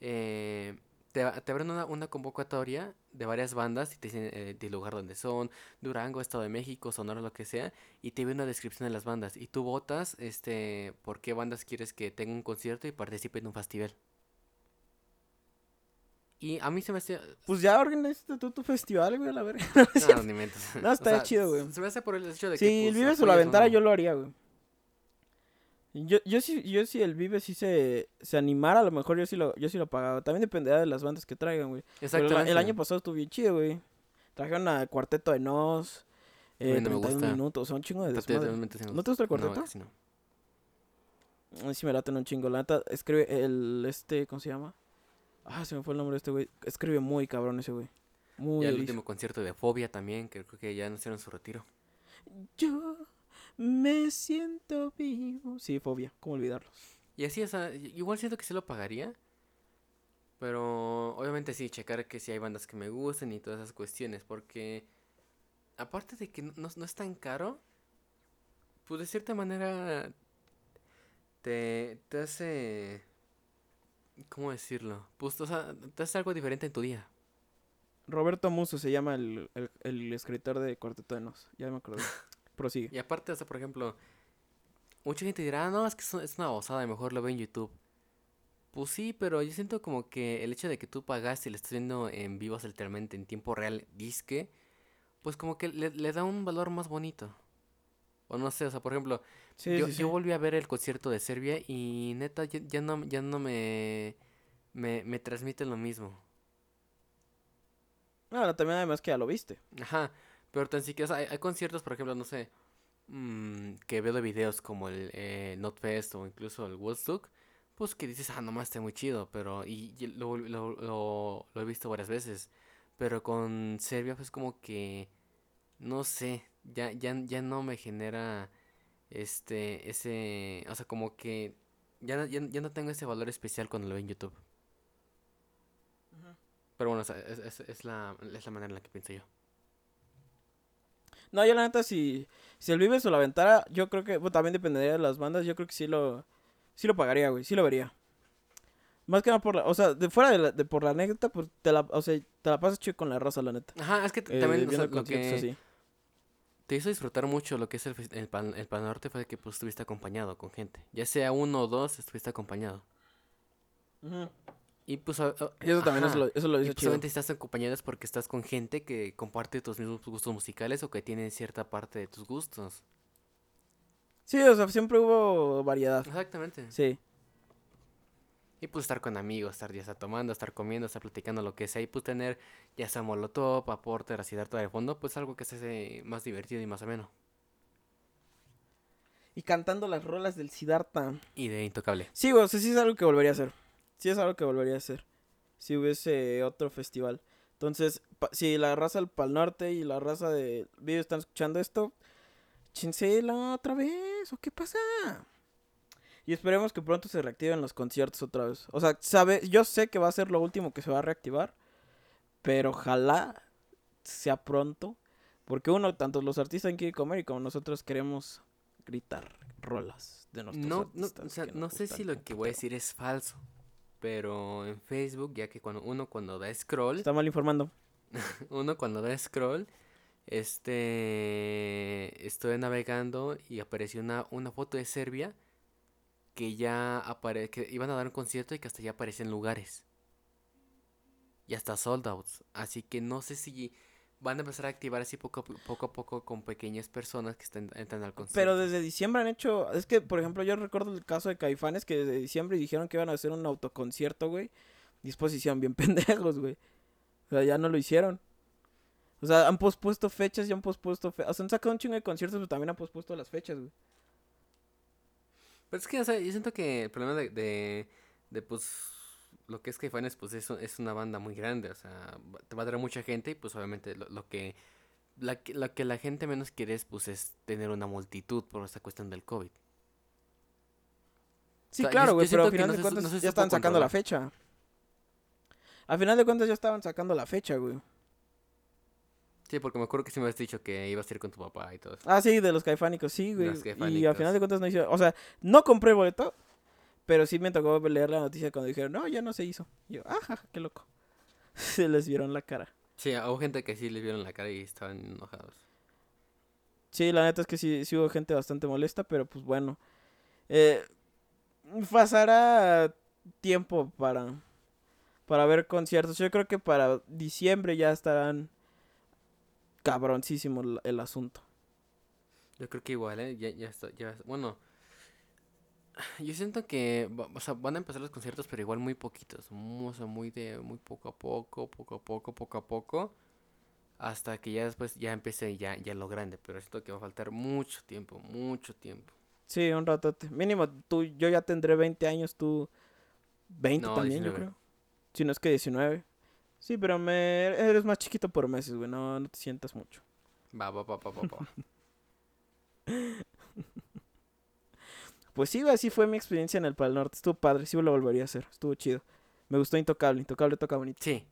eh, te, abren una, una convocatoria de varias bandas y te dicen eh, del lugar donde son, Durango, Estado de México, Sonora, lo que sea, y te viene una descripción de las bandas. Y tú votas este, por qué bandas quieres que tenga un concierto y participe en un festival. Y a mí se me hace... Pues ya organizaste tú tu festival, güey, a la verga. No, ni mentes. No, O está sea, chido, güey. Se me hace por el hecho de que... Si el pues, Vive se lo apoyas aventara, uno. yo lo haría, güey. Yo, yo sí, yo sí el Vive sí se, se animara, a lo mejor yo sí lo, yo sí lo pagaba. También dependerá de las bandas que traigan, güey. El, Exactamente. el año pasado estuvo bien chido, güey. Trajeron a Cuarteto de Nos, eh, no me 31 gusta. minutos, son un chingo de desmadre. sí ¿No te gusta el No, cuarteto? no. A mí sí me laten un chingo. La neta, escribe el, este, ¿cómo se llama? Ah, se me fue el nombre de este güey. Escribe muy cabrón ese güey. Muy Ya el último concierto de Fobia también, que creo que ya anunciaron su retiro. Yo me siento vivo. Sí, fobia, ¿cómo olvidarlo? Y así, o sea, igual siento que sí lo pagaría. Pero obviamente sí, checar que si hay bandas que me gusten y todas esas cuestiones. Porque aparte de que no, es tan caro, pues de cierta manera te, te hace... ¿Cómo decirlo? Pues, o sea, te hace algo diferente en tu día. Roberto Muso se llama el, el, el escritor de Cuarteto de Nos. Ya me acordé. Prosigue. Y aparte, o sea, por ejemplo, mucha gente dirá, "Ah, no, es que es un- es una babosada, mejor lo veo en YouTube. Pues sí, pero yo siento como que el hecho de que tú pagaste y lo estás viendo en vivo literalmente en tiempo real, disque, pues como que le, le da un valor más bonito. O no sé, o sea, por ejemplo, Sí, yo, sí, sí. yo volví a ver el concierto de Serbia y neta ya, ya no, ya no me, me, me transmite lo mismo. Ah, también además que ya lo viste. Ajá, pero tan siquiera, o sea, hay, hay conciertos, por ejemplo, no sé, mm, que veo de videos como el eh, Notfest o incluso el Woodstock, pues que dices, ah, nomás está muy chido, pero, y, y lo, lo, lo, lo he visto varias veces, pero con Serbia, pues como que, no sé, ya, ya, ya no me genera, este, ese, o sea, como que, ya, no- ya, ya no tengo ese valor especial cuando lo veo en YouTube. Pero bueno, o sea, es, es, es la, es la manera en la que pienso yo. No, yo la neta, si, si el Vives o la aventara, yo creo que, bueno, también dependería de las bandas, yo creo que sí lo, sí lo pagaría, güey, sí lo vería. Más que nada por la, o sea, de fuera de, la- de por la anécdota, pues te la, o sea, te la pasas chido con la raza, la neta. Ajá, es que Eh, también, o sea, lo conciertos que, así. te hizo disfrutar mucho lo que es el, el, pan, el Pal Norte fue que pues estuviste acompañado con gente. Ya sea uno o dos, estuviste acompañado. Y pues... a- Y eso también es ajá. lo, eso lo Y pues, chido. estás acompañado es porque estás con gente que comparte tus mismos gustos musicales o que tienen cierta parte de tus gustos. Sí, o sea, siempre hubo variedad. Exactamente. Sí. Y pues estar con amigos, estar ya sea tomando, estar comiendo, estar platicando lo que sea. Y pues tener ya sea molotov, aporte, así dar todo de fondo, pues algo que se hace más divertido y más ameno. Y cantando las rolas del Siddhartha. Y de intocable. Sí, o sea, sí es algo que volvería a hacer. Sí es algo que volvería a hacer. Si hubiese otro festival. Entonces, si la raza del Pal Norte y la raza de Video están escuchando esto, la otra vez, ¿o qué pasa? Y esperemos que pronto se reactiven los conciertos otra vez. O sea, sabe, yo sé que va a ser lo último que se va a reactivar, pero ojalá sea pronto. Porque uno, tanto los artistas quieren comer y como nosotros queremos gritar rolas de nuestros No, no, o sea, que no sé si lo que voy a decir es falso. Pero en Facebook, ya que cuando uno cuando da scroll, Está mal informando. uno cuando da scroll, este estoy navegando y apareció una, una foto de Serbia que ya apare que iban a dar un concierto y que hasta ya aparecen lugares. Y hasta sold outs. Así que no sé si van a empezar a activar así poco a po- poco, a poco con pequeñas personas que estén, entran al concierto. Pero desde diciembre han hecho. Es que, por ejemplo, yo recuerdo el caso de Caifanes que desde diciembre dijeron que iban a hacer un autoconcierto, güey. Hicieron bien pendejos, güey. O sea, ya no lo hicieron. O sea, han pospuesto fechas y han pospuesto. fe- O sea, han sacado un chingo de conciertos, pero también han pospuesto las fechas, güey. Pero es que, o sea, yo siento que el problema de, de, de, pues, lo que es Caifanes, pues, es, es una banda muy grande, o sea, te va a traer mucha gente y, pues, obviamente, lo, lo que, la, lo que la gente menos quiere es, pues, es tener una multitud por esta cuestión del COVID. Sí, sea, claro, güey, pero al final no de cuentas no ya están sacando la fecha. Al final de cuentas ya estaban sacando la fecha, güey. Sí, porque me acuerdo que sí me habías dicho que ibas a ir con tu papá y todo eso. Ah, sí, de los caifánicos, sí, güey. los Y al final de cuentas no hicieron. O sea, no compré boleto, pero sí me tocó leer la noticia cuando dijeron, no, ya no se hizo. Y yo, ajá, qué loco. Se les vieron la cara. Sí, hubo gente que sí les vieron la cara y estaban enojados. Sí, la neta es que sí, sí hubo gente bastante molesta, pero pues bueno. Eh, pasará tiempo para, para ver conciertos. Yo creo que para diciembre ya estarán cabroncísimo el, el asunto. Yo creo que igual, ¿eh? Ya, ya está, ya, bueno. Yo siento que, o sea, van a empezar los conciertos, pero igual muy poquitos. O sea, muy de, muy poco a poco, poco a poco, poco a poco. Hasta que ya después ya empiece ya, ya lo grande. Pero siento que va a faltar mucho tiempo, mucho tiempo. Sí, un ratote. Mínimo, tú, yo ya tendré 20 años, tú 20 No, también, yo 19. creo. Si no es que 19. Sí, pero me eres más chiquito por meses, güey. No, no te sientas mucho. Va, va, va, va, va, va. Pues sí, así fue mi experiencia en el Pal Norte. Estuvo padre, sí lo volvería a hacer. Estuvo chido. Me gustó Intocable. Intocable toca bonito. Sí.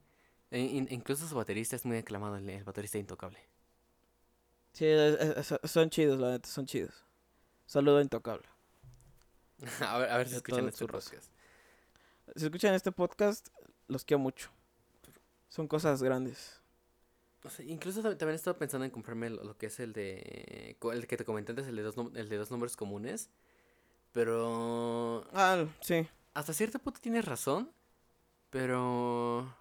E- in- incluso su baterista es muy aclamado, el, el baterista intocable. Sí, es- es- es- son chidos, la neta, son chidos. Saludo a Intocable. a, ver, a ver si escuchan este podcast. Si escuchan este podcast, los quiero mucho. Son cosas grandes. O sea, incluso tam- también he estado pensando en comprarme lo, lo que es el de. El que te comenté antes, el de dos, el de dos nombres comunes. Pero. Ah, sí. Hasta cierto punto tienes razón. Pero.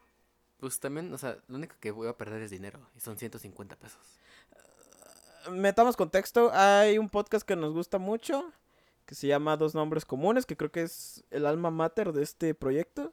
Pues también, o sea, lo único que voy a perder es dinero. Y son 150 pesos. Metamos contexto. Hay un podcast que nos gusta mucho. Que se llama Dos Nombres Comunes. Que creo que es el alma mater de este proyecto.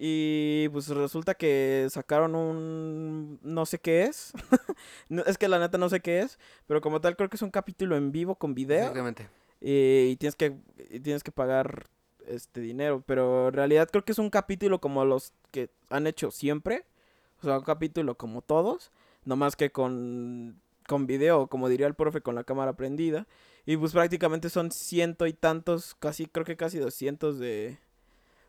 Y pues resulta que sacaron un... No sé qué es. No, es que la neta no sé qué es. Pero como tal creo que es un capítulo en vivo con video. Exactamente. Y, y tienes que y tienes que pagar este dinero. Pero en realidad creo que es un capítulo como los que han hecho siempre. O sea un capítulo como todos nomás que con con video como diría el profe con la cámara prendida. Y pues prácticamente son ciento y tantos casi creo que casi doscientos de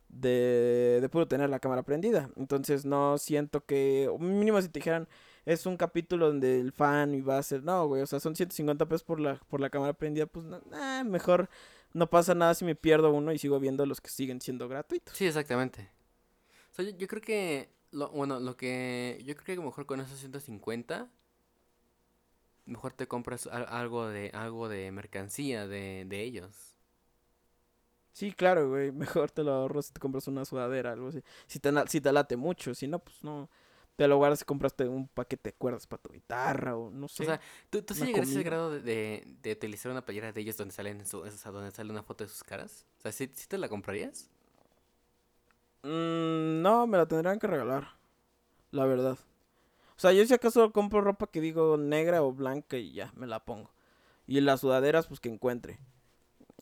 de, de puro tener la cámara prendida. Entonces no siento que mínimo si te dijeran es un capítulo donde el fan iba a ser, no, güey, o sea, son 150 pesos por la, por la cámara prendida, pues no, nah, mejor no pasa nada si me pierdo uno y sigo viendo los que siguen siendo gratuitos. Sí, exactamente. O sea, yo, yo creo que. Lo, bueno, lo que. Yo creo que mejor con esos 150. mejor te compras al- algo de algo de mercancía de, de ellos. Sí, claro, güey. Mejor te lo ahorras si te compras una sudadera, algo así. Si te, si te late mucho, si no, pues no. Te lo guardas y compraste un paquete de cuerdas para tu guitarra o no sé. O sea, ¿tú, tú sí una llegarías a ese comida. grado de, de, de utilizar una playera de ellos donde salen su, o sea, donde sale una foto de sus caras? O sea, ¿sí, sí te la comprarías? Mm, no, me la tendrían que regalar. La verdad. O sea, yo si acaso compro ropa que digo negra o blanca y ya, me la pongo. Y las sudaderas, pues que encuentre.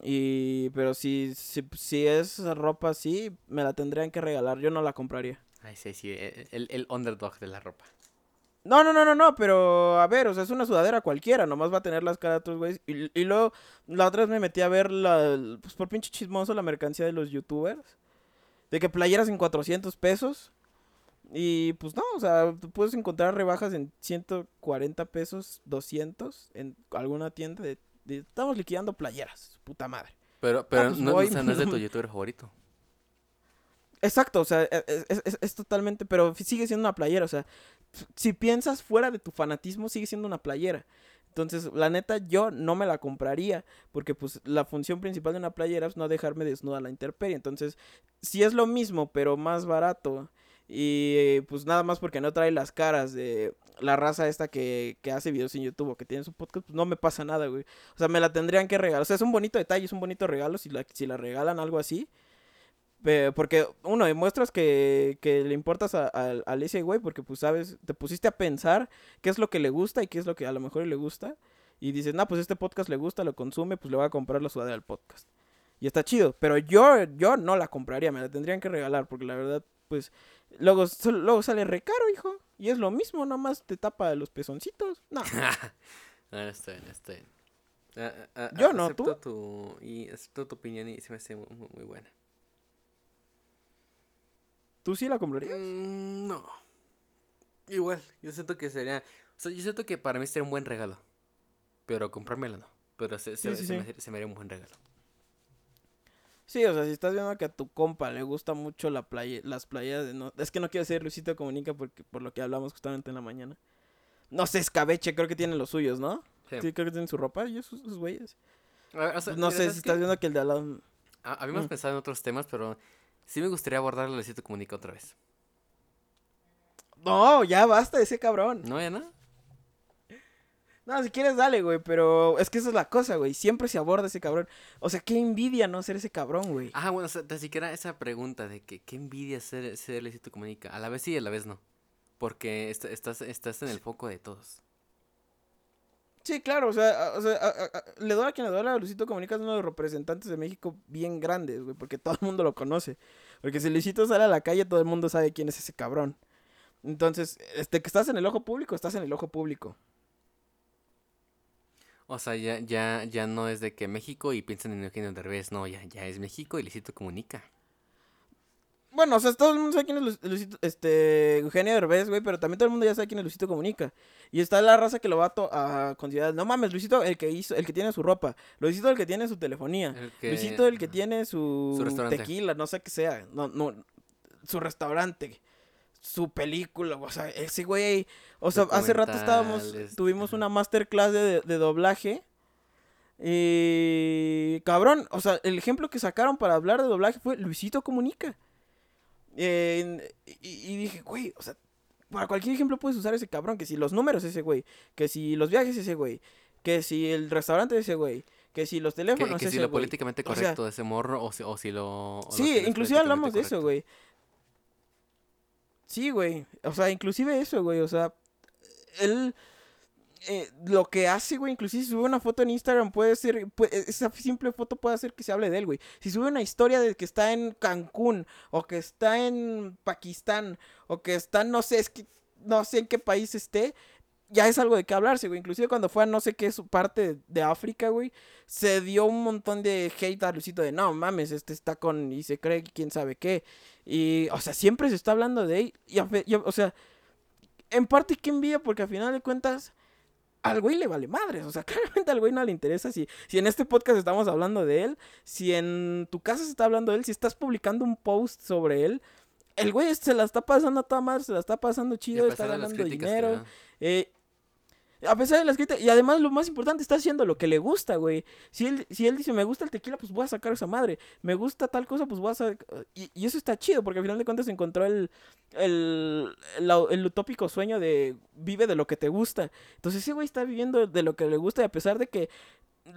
Y, pero si, si, si es ropa así, me la tendrían que regalar. Yo no la compraría. Ay, sí, sí, e- el, el underdog de la ropa. No, no, no, no, no, pero a ver, o sea, es una sudadera cualquiera, nomás va a tener las caras de otros güeyes. Y, y luego, la otra vez me metí a ver, la, pues por pinche chismoso, la mercancía de los youtubers. De que playeras en 400 pesos. Y pues no, o sea, tú puedes encontrar rebajas en 140 pesos, 200 en alguna tienda de... de- estamos liquidando playeras, puta madre. Pero, pero pues no, voy. o sea, no es de tu youtuber favorito. Exacto, o sea, e- es, es- es- totalmente, pero sigue siendo una playera, o sea, si piensas fuera de tu fanatismo, sigue siendo una playera. Entonces, la neta, yo no me la compraría, porque pues la función principal de una playera es no dejarme desnuda la intemperie. Entonces, si es lo mismo, pero más barato, y pues nada más porque no trae las caras de la raza esta que, que hace videos en YouTube o que tiene su podcast, pues no me pasa nada, güey. O sea, me la tendrían que regalar. O sea, es un bonito detalle, es un bonito regalo si la, si la regalan algo así. Porque, uno, demuestras que, que le importas a, a, a ese güey porque, pues, sabes, te pusiste a pensar qué es lo que le gusta y qué es lo que a lo mejor le gusta. Y dices, no, pues este podcast le gusta, lo consume, pues le voy a comprar la sudadera al podcast. Y está chido. Pero yo, yo no la compraría, me la tendrían que regalar porque la verdad, pues, luego, luego sale re caro, hijo. Y es lo mismo, nomás te tapa los pezoncitos. No. Está bien, está bien. Ah, ah, ah, Yo no, ¿tú? Tu, y acepto tu opinión y se me hace muy- muy buena. ¿Tú sí la comprarías? Mm, no. Igual, yo siento que sería... O sea, yo siento que para mí sería un buen regalo. Pero comprármela no. Pero se, se, Sí, sí, se sí. Me, haría- se me haría un buen regalo. Sí, o sea, si estás viendo que a tu compa le gusta mucho la playa, las playas de no, es que no quiero decir Luisito Comunica porque por lo que hablamos justamente en la mañana. No sé, escabeche, creo que tienen los suyos, ¿no? Sí. Creo que tienen su ropa y esos, esos güeyes. A ver, o sea, no sé ¿sabes si estás viendo que el de al lado. Habíamos Mm. pensado en otros temas, pero sí me gustaría abordar el Luisito Comunica otra vez. No, ya basta de ese cabrón. ¿No, ya no? No, si quieres dale, güey, pero es que esa es la cosa, güey. Siempre se aborda ese cabrón. O sea, qué envidia no ser ese cabrón, güey. Ah, bueno, o sea, tan siquiera esa pregunta de que qué envidia ser, ser Luisito Comunica. A la vez sí y a la vez no. Porque est- estás, estás en el foco de todos. Sí, claro, o sea, o sea a- a- a- le doy a quien le doy a Luisito Comunica es uno de los representantes de México bien grandes, güey, porque todo el mundo lo conoce. Porque si Luisito sale a la calle, todo el mundo sabe quién es ese cabrón. Entonces, este que estás en el ojo público, estás en el ojo público. O sea, ya, ya, ya no es de que México y piensan en Eugenio Derbez. No, ya, ya es México y Luisito Comunica. Bueno, o sea, todo el mundo sabe quién es Lu- Luisito, este, Eugenio Derbez, güey, pero también todo el mundo ya sabe quién es Luisito Comunica. Y está la raza que lo va a, a considerar, no mames, Luisito el que hizo, el que tiene su ropa, Luisito el que tiene su telefonía, El que- Luisito el que tiene su, Su tequila, no sé qué sea, no, no, su restaurante, su película, o sea, ese güey, o sea, hace rato estábamos, tuvimos una masterclass de, de doblaje. Y cabrón, o sea, el ejemplo que sacaron para hablar de doblaje fue Luisito Comunica. Eh, y, y dije, güey, o sea, para cualquier ejemplo puedes usar ese cabrón. Que si los números ese güey, que si los viajes ese güey, que si el restaurante ese güey, que si los Que, teléfonos que ese si lo güey. políticamente O sea, correcto de ese morro o si, o si lo... o Sí, que inclusive hablamos de eso, güey. Sí, güey. O sea, inclusive eso, güey. O sea, él eh, lo que hace, güey, inclusive si sube una foto en Instagram puede ser, pu- esa simple foto puede hacer que se hable de él, güey. Si sube una historia de que está en Cancún o que está en Pakistán o que está, no sé, es que no sé en qué país esté, ya es algo de qué hablarse, güey. Inclusive cuando fue a no sé qué su parte de África, güey, se dio un montón de hate a Luisito de no mames, este está con y se cree que quién sabe qué. Y, o sea, siempre se está hablando de él. Y, y, o sea, en parte qué envidia, porque al final de cuentas, al güey le vale madres. O sea, claramente al güey no le interesa si, si en este podcast estamos hablando de él, si en tu casa se está hablando de él, si estás publicando un post sobre él. El güey se la está pasando a toda madre, se la está pasando chido, está ganando dinero. Eh, A pesar de las críticas, y además lo más importante, está haciendo lo que le gusta, güey. Si él, si él dice, me gusta el tequila, pues voy a sacar esa madre. Me gusta tal cosa, pues voy a sacar... Y, y eso está chido, porque al final de cuentas encontró el, el, el, utópico sueño de vive de lo que te gusta. Entonces ese güey está viviendo de lo que le gusta y a pesar de que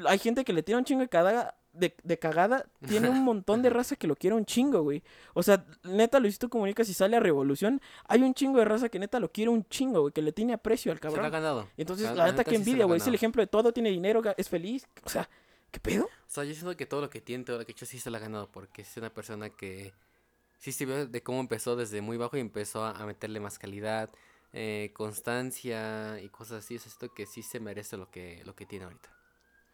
hay gente que le tira un chingo de cagada, de, de cagada, tiene un montón de raza que lo quiere un chingo, güey. O sea, neta, Luisito Comunica, si sale a Revolución, hay un chingo de raza que neta lo quiere un chingo, güey, que le tiene aprecio al Se lo ha cabrón. ganado. Entonces, sea, la neta, que se lo envidia, güey. Es el ejemplo de todo, tiene dinero, es feliz. O sea, ¿qué pedo? O sea, yo siento que todo lo que tiene, todo lo que ha hecho, sí se lo ha ganado. Porque es una persona que sí se vio de cómo empezó desde muy bajo y empezó a, a meterle más calidad, eh, constancia y cosas así. O sea, siento que sí se merece lo que, lo que tiene ahorita.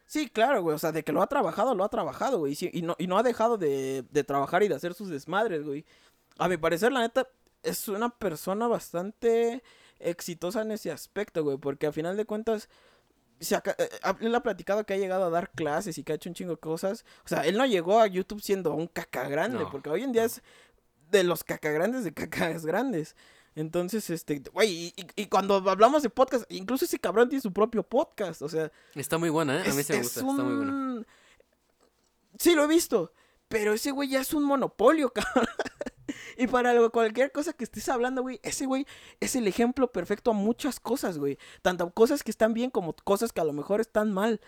Sí, claro, güey. O sea, de que lo ha trabajado, lo ha trabajado, güey. Y, sí- y no, y no ha dejado de, de trabajar y de hacer sus desmadres, güey. A mi parecer, la neta, es una persona bastante exitosa en ese aspecto, güey. Porque a final de cuentas, se aca- eh, eh, él ha platicado que ha llegado a dar clases y que ha hecho un chingo de cosas. O sea, él no llegó a YouTube siendo un caca grande, No, porque hoy en día no. es de los caca grandes de cacas grandes. Entonces, este, güey, y, y- cuando hablamos de podcast, incluso ese cabrón tiene su propio podcast, o sea, Está muy buena, ¿eh? A mí es- sí me gusta, está muy buena. Sí, lo he visto. Pero ese güey ya es un monopolio, cabrón. Y para cualquier cosa que estés hablando, güey, ese güey es el ejemplo perfecto a muchas cosas, güey. Tanto cosas que están bien como cosas que a lo mejor están mal.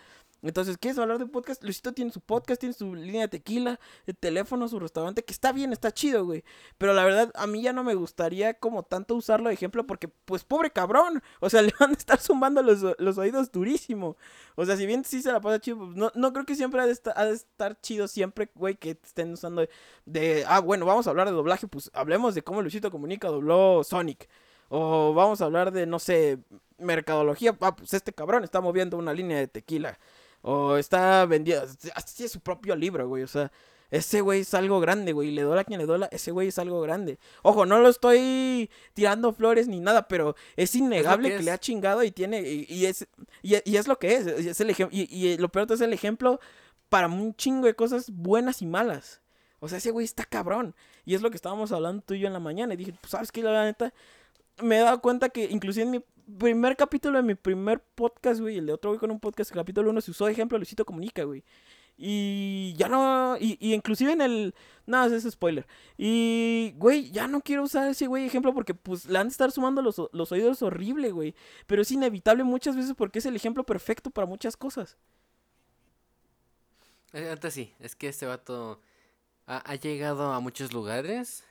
Entonces, ¿quieres hablar de podcast? Luisito tiene su podcast, tiene su línea de tequila, el teléfono, su restaurante, que está bien, está chido, güey. Pero la verdad, a mí ya no me gustaría como tanto usarlo de ejemplo porque, pues, pobre cabrón. O sea, le van a estar zumbando los, los oídos durísimo. O sea, si bien sí se la pasa chido, pues, no, no creo que siempre ha de, estar, ha de estar chido siempre, güey, que estén usando de, de, ah, bueno, vamos a hablar de doblaje, pues hablemos de cómo Luisito Comunica dobló Sonic. O vamos a hablar de, no sé, mercadología, ah, pues este cabrón está moviendo una línea de tequila. O está vendiendo, así tiene su propio libro, güey, o sea... Ese güey es algo grande, güey. Le dola a quien le dola. Ese güey es algo grande. Ojo, no lo estoy tirando flores ni nada, pero es innegable que que, le es. ha chingado y tiene. Y, y es, y, y es lo que es. es el y, y lo peor es el ejemplo para un chingo de cosas buenas y malas. O sea, ese güey está cabrón. Y es lo que estábamos hablando tú y yo en la mañana. Y dije, pues, ¿sabes qué? La neta, me he dado cuenta que inclusive en mi primer capítulo de mi primer podcast, güey, el de otro güey con un podcast, el capítulo 1 se usó de ejemplo Luisito Comunica, güey. Y ya no, y, y inclusive en el, nada, ese es spoiler. Y, güey, ya no quiero usar ese güey ejemplo porque pues le han de estar sumando los, los oídos horrible, güey. Pero es inevitable muchas veces porque es el ejemplo perfecto para muchas cosas. Eh, Antes sí, es que este vato ha, ha llegado a muchos lugares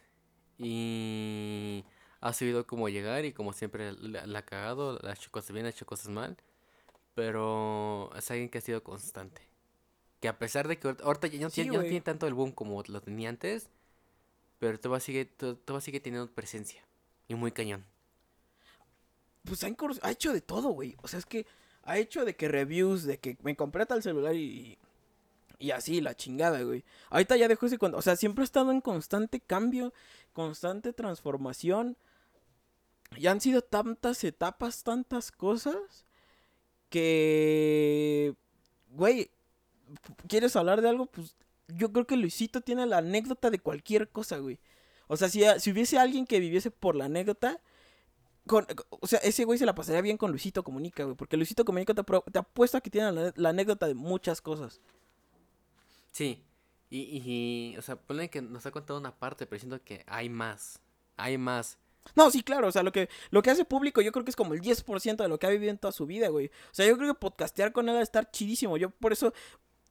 y ha sabido cómo llegar y como siempre la, la ha cagado, ha hecho cosas bien, ha hecho cosas mal, pero es alguien que ha sido constante. Que a pesar de que ahorita, ahorita ya, no Sí, tiene, ya no tiene tanto el boom como lo tenía antes, pero todavía sigue, to- todavía sigue teniendo presencia y muy cañón. Pues ha, ha hecho de todo, güey. O sea, es que ha hecho de que reviews, de que me compré tal celular y, y así, la chingada, güey. Ahorita ya dejó ese cuando, o sea, siempre ha estado en constante cambio, constante transformación. Y han sido tantas etapas, tantas cosas, que, güey, ¿quieres hablar de algo? Pues yo creo que Luisito tiene la anécdota de cualquier cosa, güey. O sea, si, si hubiese alguien que viviese por la anécdota, con, o sea, ese güey se la pasaría bien con Luisito Comunica, güey. Porque Luisito Comunica te, te apuesta que tiene la, anécdota de muchas cosas. Sí, y, y, o sea, ponle que nos ha contado una parte, pero siento que hay más, hay más. No, sí, claro, o sea, lo que, lo que hace público yo creo que es como el 10% de lo que ha vivido en toda su vida, güey. O sea, yo creo que podcastear con él va a estar chidísimo. Yo por eso,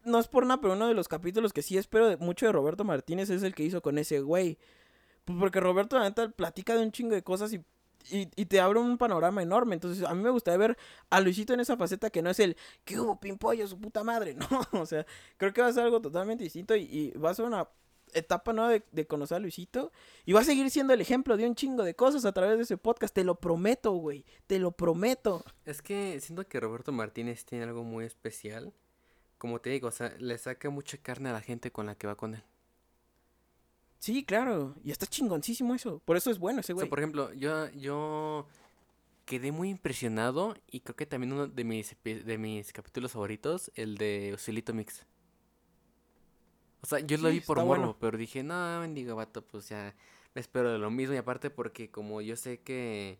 no es por nada, pero uno de los capítulos que sí espero de- mucho de Roberto Martínez es el que hizo con ese güey. Porque Roberto, la neta, platica de un chingo de cosas y, y, y te abre un panorama enorme. Entonces, a mí me gustaría ver a Luisito en esa faceta que no es el, que hubo, pimpollo, su puta madre? No, o sea, creo que va a ser algo totalmente distinto y, y va a ser una etapa nueva de, de conocer a Luisito. Y va a seguir siendo el ejemplo de un chingo de cosas a través de ese podcast. Te lo prometo, güey. Te lo prometo. Es que siento que Roberto Martínez tiene algo muy especial. Como te digo, o sea, le saca mucha carne a la gente con la que va con él. Sí, claro. Y está chingoncísimo eso. Por eso es bueno ese O güey. sea, por ejemplo, yo, yo quedé muy impresionado y creo que también uno de mis, de mis capítulos favoritos, el de Ocelito Mix. O sea, yo lo vi por morbo, bueno. pero dije, no, bendigo vato, pues ya me espero de lo mismo. Y aparte porque como yo sé que,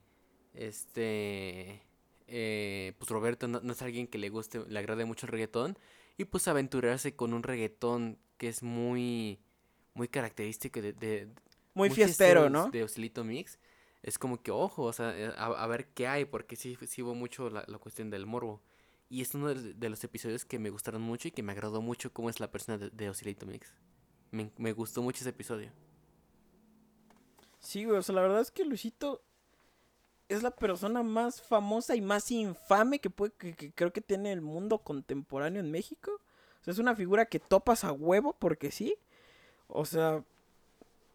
este, eh, pues Roberto no, no, es alguien que le guste, le agrade mucho el reggaetón. Y pues aventurarse con un reggaetón que es muy, muy característico de... de muy, fiestero, ¿no? De Osilito Mix. Es como que, ojo, o sea, a, a ver qué hay, porque sí, sí hubo mucho la, la cuestión del morbo. Y es uno de, los episodios que me gustaron mucho y que me agradó mucho cómo es la persona de, de Oscillator Mix. Me, me, gustó mucho ese episodio. Sí, güey, o sea, la verdad es que Luisito es la persona más famosa y más infame que, puede, que, creo que tiene el mundo contemporáneo en México. O sea, es una figura que topas a huevo porque sí. O sea,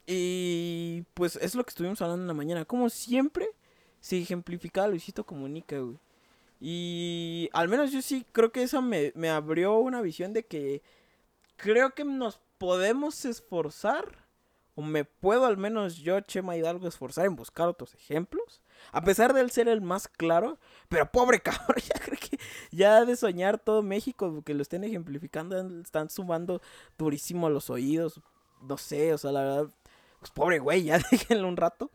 y pues es lo que estuvimos hablando en la mañana. Como siempre se ejemplificaba Luisito Comunica, güey. Y al menos yo sí creo que eso me, me abrió una visión de que creo que nos podemos esforzar. O me puedo al menos yo, Chema Hidalgo, esforzar en buscar otros ejemplos. A pesar de él ser el más claro. Pero pobre cabrón, ya creo que ya de soñar todo México, que lo estén ejemplificando, están sumando durísimo los oídos. No sé, o sea, la verdad, pues pobre güey, ya déjenlo un rato.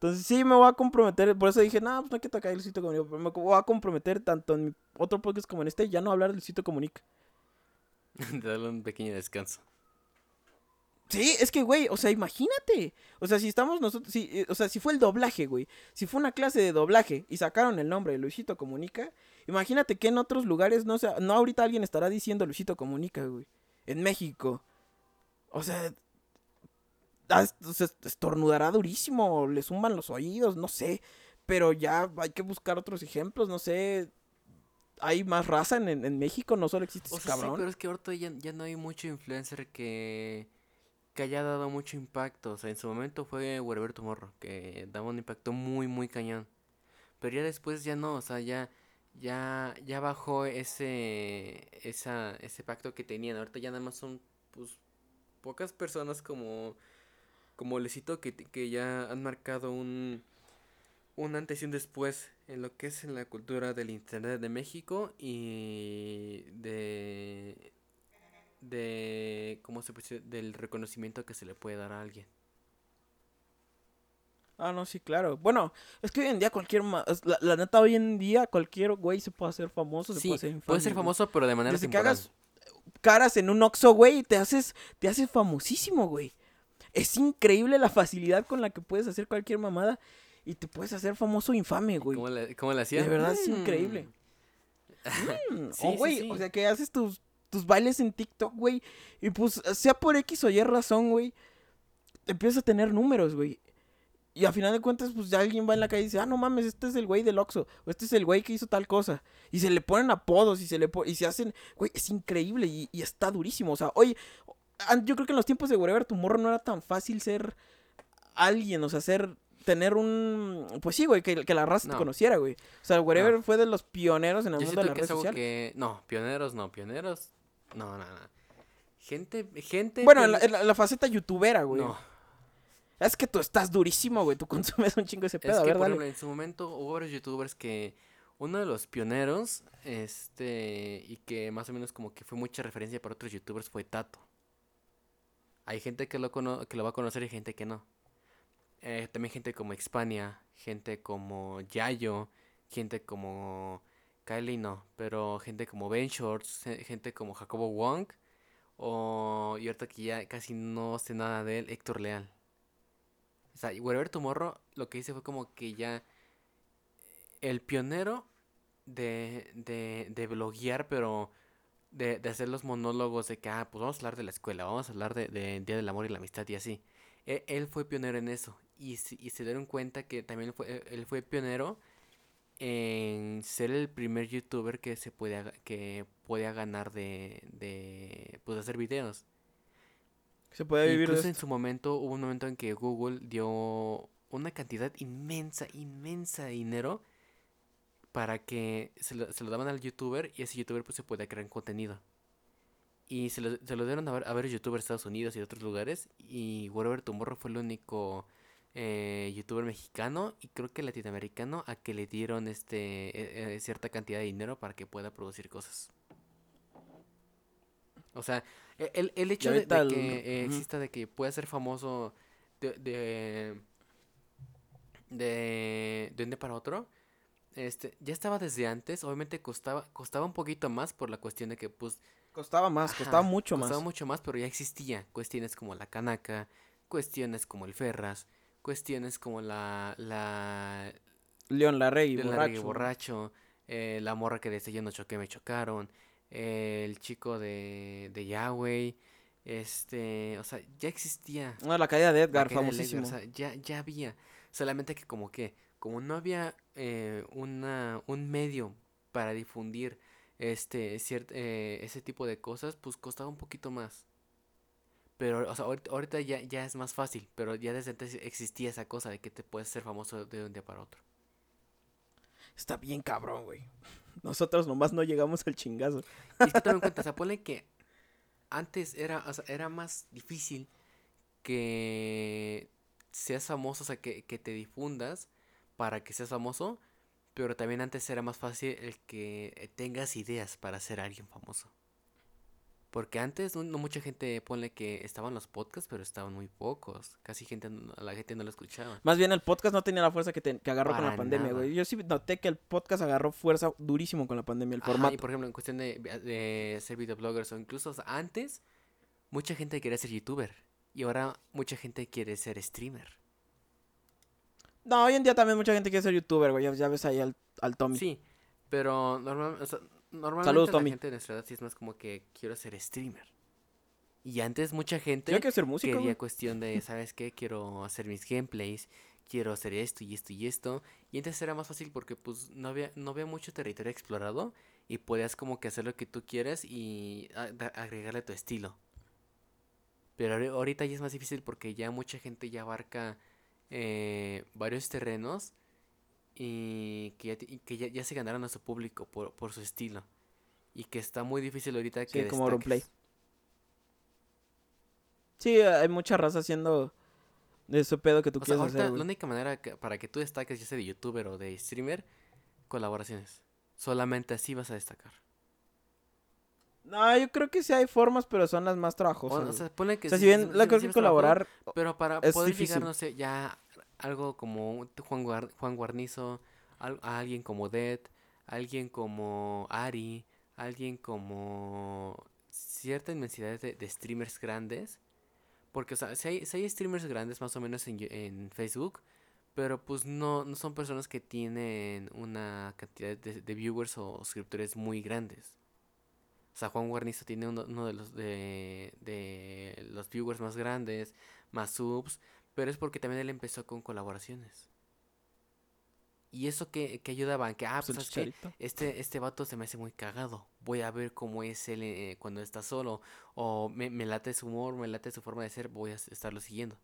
Entonces sí me voy a comprometer, por eso dije, no, pues no hay que tocar el sitio comunica, pero me voy a comprometer tanto en mi otro podcast como en este, ya no hablar del sitio comunica. Darle un pequeño descanso. Sí, es que, güey, o sea, imagínate. O sea, si estamos nosotros, si, eh, o sea, si fue el doblaje, güey. Si fue una clase de doblaje y sacaron el nombre de Luisito Comunica, imagínate que en otros lugares, no sé, no ahorita alguien estará diciendo Luisito Comunica, güey. En México. O sea, se estornudará durísimo, le zumban los oídos, no sé. Pero ya hay que buscar otros ejemplos, no sé. Hay más raza en, en México, no solo existe ese cabrón. Sí, pero es que ahorita ya, ya, no hay mucho influencer que, que haya dado mucho impacto. O sea, en su momento fue Werberto Morro, que daba un impacto muy, muy cañón. Pero ya después ya no, o sea, ya ya ya bajó ese esa ese pacto que tenían. Ahorita ya nada más son pues pocas personas como como Lecito que, que ya han marcado un, un antes y un después en lo que es en la cultura del internet de México y de de cómo se puede del reconocimiento que se le puede dar a alguien. Ah, no, sí, claro. Bueno, es que hoy en día cualquier... La, la neta, hoy en día cualquier güey se puede hacer famoso, se sí, puede hacer infame, puede ser famoso, pero de manera Desde temporal. que hagas caras en un Oxxo, güey, te haces, te haces famosísimo, güey. Es increíble la facilidad con la que puedes hacer cualquier mamada y te puedes hacer famoso infame, güey. ¿Cómo le, cómo le hacía? De verdad es increíble. Mm. sí, o, güey, sí, sí. o sea, que haces tus, tus bailes en TikTok, güey. Y pues, sea por X o Y razón, güey. Empiezas a tener números, güey. Y a final de cuentas, pues ya alguien va en la calle y dice, ah, no mames, este es el güey del Oxxo. O este es el güey que hizo tal cosa. Y se le ponen apodos y se le po y se hacen, güey, es increíble y, y, está durísimo. O sea, oye, yo creo que en los tiempos de Wherever Tomorrow no era tan fácil ser alguien, o sea, ser tener un pues sí, güey, que, que la raza no. te conociera, güey. O sea, Wherever no. fue de los pioneros en el yo mundo de la que red es algo social. Que... No, pioneros no, pioneros. No, no, no. Gente, gente. Bueno, en la, en la, faceta youtubera, güey. No. Es que tú estás durísimo, güey. Tú consumes un chingo ese pedo. Es a que, ver, por dale. ejemplo, en su momento hubo varios youtubers que. Uno de los pioneros, este. Y que más o menos como que fue mucha referencia para otros youtubers fue Tato. Hay gente que lo, cono que lo va a conocer y gente que no. Eh, también gente como Expania, gente como Yayo, gente como Kylie no, pero gente como Ben Shorts, gente como Jacobo Wong, o y ahorita que ya casi no sé nada de él, Héctor Leal. O sea, Wherever Tomorrow lo que hice fue como que ya el pionero de, de, de bloguear, pero de, de, hacer los monólogos de que, ah, pues vamos a hablar de la escuela, vamos a hablar de, de Día del Amor y la Amistad y así. Él, él fue pionero en eso y, y, se dieron cuenta que también fue, él fue pionero en ser el primer youtuber que se podía, que podía ganar de, de pues, hacer videos. Se puede vivir Incluso en su momento, hubo un momento en que Google dio una cantidad inmensa, inmensa de dinero para que se lo, se lo, daban al youtuber y ese youtuber pues se podía crear contenido. Y se lo, se lo dieron a ver, a ver youtubers de Estados Unidos y de otros lugares. Y Whatever Tomorrow fue el único eh, youtuber mexicano y creo que latinoamericano a que le dieron este eh, cierta cantidad de dinero para que pueda producir cosas. O sea, el, el hecho de, de, que eh, exista, de que pueda ser famoso de, de, de, de un día para otro, este, ya estaba desde antes, obviamente costaba, costaba un poquito más por la cuestión de que, pues... Costaba más, costaba mucho Costaba más. mucho más, pero ya existía cuestiones como la canaca, cuestiones como el ferras, cuestiones como la, la, León Larregui, Del borracho. Eh, la morra que decía yo no choqué, me chocaron, eh, el chico de, de Yahweh, este, o sea, ya existía. Ah, la caída de Edgar, famosísimo. Edgar, o sea, ya, ya había, solamente que como que, como no había eh, una, un medio para difundir este, ciert- eh, ese tipo de cosas, pues costaba un poquito más. Pero, o sea, ahorita, ahorita ya, ya es más fácil, pero ya desde antes existía esa cosa de que te puedes ser famoso de un día para otro. Está bien cabrón, güey. Nosotros nomás no llegamos al chingazo. Y es que toma en cuenta, o sea, ponle que antes era, o sea, era más difícil que seas famoso, o sea, que, que te difundas para que seas famoso, pero también antes era más fácil el que tengas ideas para ser alguien famoso. Porque antes no, no mucha gente ponle que estaban los podcasts, pero estaban muy pocos. Casi gente, no- la gente no lo escuchaba. Más bien el podcast no tenía la fuerza que, te- que agarró con la pandemia, güey. Yo sí noté que el podcast agarró fuerza durísimo con la pandemia, el Ajá, formato. y por ejemplo, en cuestión de, de ser videobloggers o incluso o sea, antes, mucha gente quería ser youtuber. Y ahora mucha gente quiere ser streamer. No, hoy en día también mucha gente quiere ser youtuber, güey. Ya, ves ahí al, al Tommy. Sí, pero normal, o sea, normalmente Saludos, la Tommy. gente de nuestra edad sí es más como que quiero ser streamer. Y antes mucha gente Yo quiero ser músico, quería güey. cuestión de, ¿sabes qué? Quiero hacer mis gameplays, quiero hacer esto y esto y esto. Y antes era más fácil porque pues no había, no había mucho territorio explorado y podías como que hacer lo que tú quieras y agregarle tu estilo. Pero ahori- ahorita ya es más difícil porque ya mucha gente ya abarca eh, varios terrenos y que ya, ti- y que ya, ya se ganaron a su público por, por su estilo. Y que está muy difícil ahorita Sí, que como destaques. Sí, hay mucha raza haciendo de ese pedo que tú O sea, quieres ahorita hacer, la única manera que- para que tú destaques, ya sea de youtuber o de streamer, colaboraciones. Solamente así vas a destacar. No, yo creo que sí hay formas, pero son las más trabajosas. o sea, ponle que O sea, sí- si bien sí- la sí- creo que es trabajo, colaborar Pero para es poder difícil. llegar, no sé, ya algo como Juan, Guar- Juan Guarnizo, al- a alguien como Dead, alguien como Ari, alguien como cierta inmensidad de, de streamers grandes. Porque, o sea, si hay, si hay streamers grandes más o menos en, en Facebook, pero pues no, no son personas que tienen una cantidad de, de viewers o suscriptores muy grandes. O sea, Juan Guarnizo tiene uno, uno de los de, de los viewers más grandes, más subs, pero es porque también él empezó con colaboraciones. Y eso que, que ayudaba, que, ah, pues, pues, chicharito. Este, este vato se me hace muy cagado. Voy a ver cómo es él eh, cuando está solo. O me, me late su humor, me late su forma de ser, voy a estarlo siguiendo.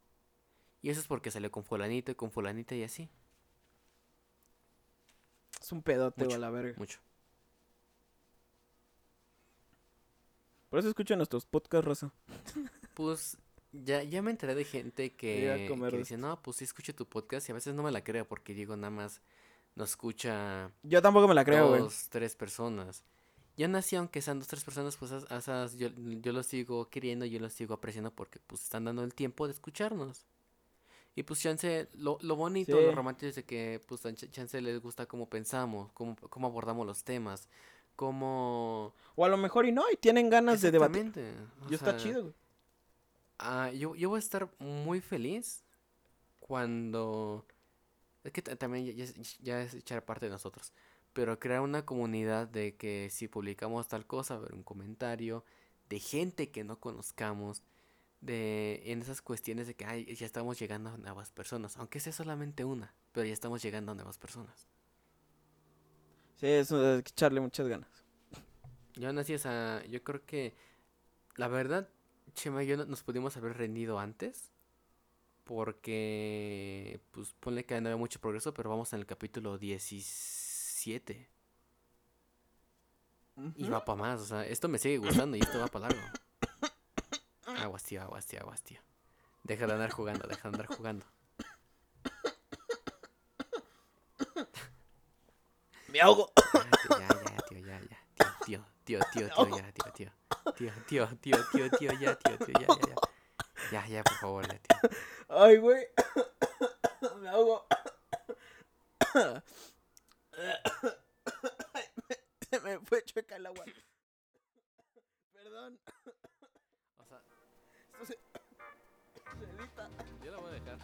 Y eso es porque salió con fulanito y con fulanita y así. Es un pedote, a la verga. Mucho. Por eso escucho nuestros podcasts, raza. Pues ya, ya me enteré de gente que, que dice, no, pues sí escucho tu podcast y a veces no me la creo porque digo, nada más nos escucha Yo tampoco me la creo, güey. dos, tres personas. Y aún así, aunque sean dos, tres personas, pues as- esas yo, yo los sigo queriendo, yo los sigo apreciando porque pues están dando el tiempo de escucharnos. Y pues chance, lo, lo bonito, lo Sí. romántico es de que pues chance les gusta cómo pensamos, cómo, cómo abordamos los temas, cómo... O a lo mejor y no, y tienen ganas de debatir. O Y está chido, güey. Ah, yo, yo voy a estar muy feliz cuando... Es que ta- también ya, ya es echar parte de nosotros. Pero crear una comunidad de que si publicamos tal cosa, ver un comentario de gente que no conozcamos, de en esas cuestiones de que ay, ya estamos llegando a nuevas personas, aunque sea solamente una, pero ya estamos llegando a nuevas personas. Sí, eso hay que echarle muchas ganas. Yo o sea, yo creo que la verdad, Chema y yo no- nos pudimos haber rendido antes. Porque, pues, ponle que no había mucho progreso, pero vamos en el capítulo 17. Y va para más, o sea, esto me sigue gustando y esto va para largo. Aguas, tío, aguas, tío, aguas, tío. Deja de andar jugando, deja de andar jugando. Me ahogo. Ya, ya, tío, ya, ya. Tío, tío, tío, tío, tío, ya, tío, tío. Tío, tío, tío, tío, tío, ya, tío, tío, ya, ya, ya. Ya, ya, por favor, ya, tío. Ay, güey. Me ahogo. Se me fue chueca el agua. Perdón. O sea, yo la voy a dejar.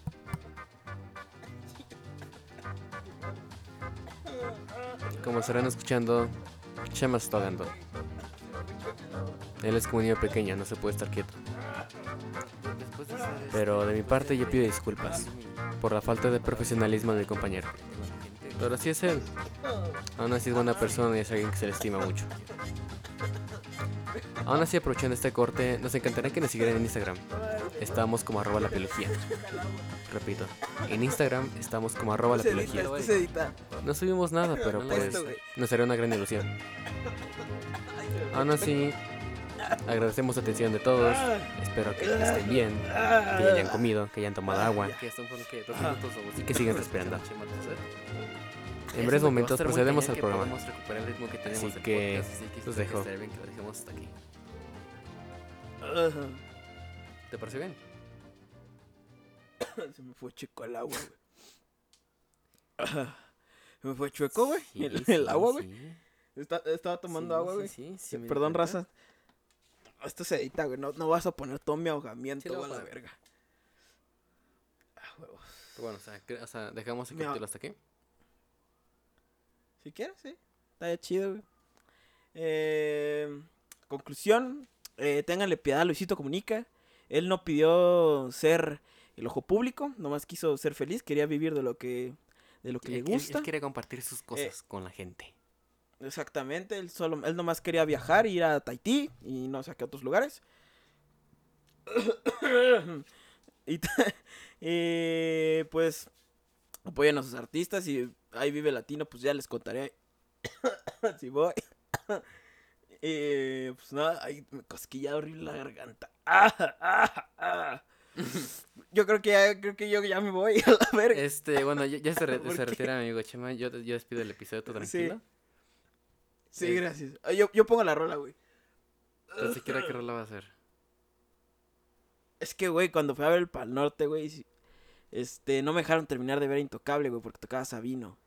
Como estarán escuchando, Chema está ahogando. Él es como un niño pequeño, no se puede estar quieto. Pero de mi parte yo pido disculpas por la falta de profesionalismo de mi compañero. Pero así es él. Aún así es buena persona y es alguien que se le estima mucho. Aún así aprovechando este corte, nos encantaría que nos siguieran en Instagram. Estamos como arroba la biología. Repito, en Instagram estamos como arroba la Se No subimos nada, pero pues nos haría una gran ilusión. Aún así, agradecemos la atención de todos. Espero que estén bien, que ya hayan comido, que hayan tomado agua y que sigan respirando. En breves momentos procedemos al programa. Así que los dejo. ¿Te parece bien? Se me fue chueco el agua, güey. Me fue chueco, güey. Sí, el, sí, agua, güey. sí. Estaba tomando Sí, agua, sí, güey. sí, sí, me di Perdón, raza. Esto se edita, güey. No, no vas a poner todo mi ahogamiento, Sí, güey, a la verga. Ah, huevos. Bueno, o sea, o sea, dejamos el capítulo hasta aquí. Si quieres, sí. Está ya chido, güey. Eh, conclusión. Eh, ténganle piedad a Luisito Comunica. Él no pidió ser el ojo público. Nomás quiso ser feliz. Quería vivir de lo que, de lo que le Él- gusta. Eh, Él quiere compartir sus cosas con la gente. Exactamente. Él, solo, él nomás quería viajar, ir a Tahití y no sé a qué otros lugares. y, y, pues apoyen a sus artistas y ahí vive latino, pues ya les contaré si voy. Y pues nada, ahí me cosquilla horrible la garganta. Ah, ah, ah. Yo creo que ya, creo que yo ya me voy a la verga. Este, bueno, ya, ya se, re- ¿Por se retira mi amigo Chema. Yo, yo despido el episodio, tranquilo. Sí, es- gracias. Ah, Yo, yo pongo la rola, güey. Pero siquiera qué rola va a hacer. Es que, güey, cuando fui a ver el Pal Norte, güey, este, no me dejaron terminar de ver Intocable, güey, porque tocaba Sabino.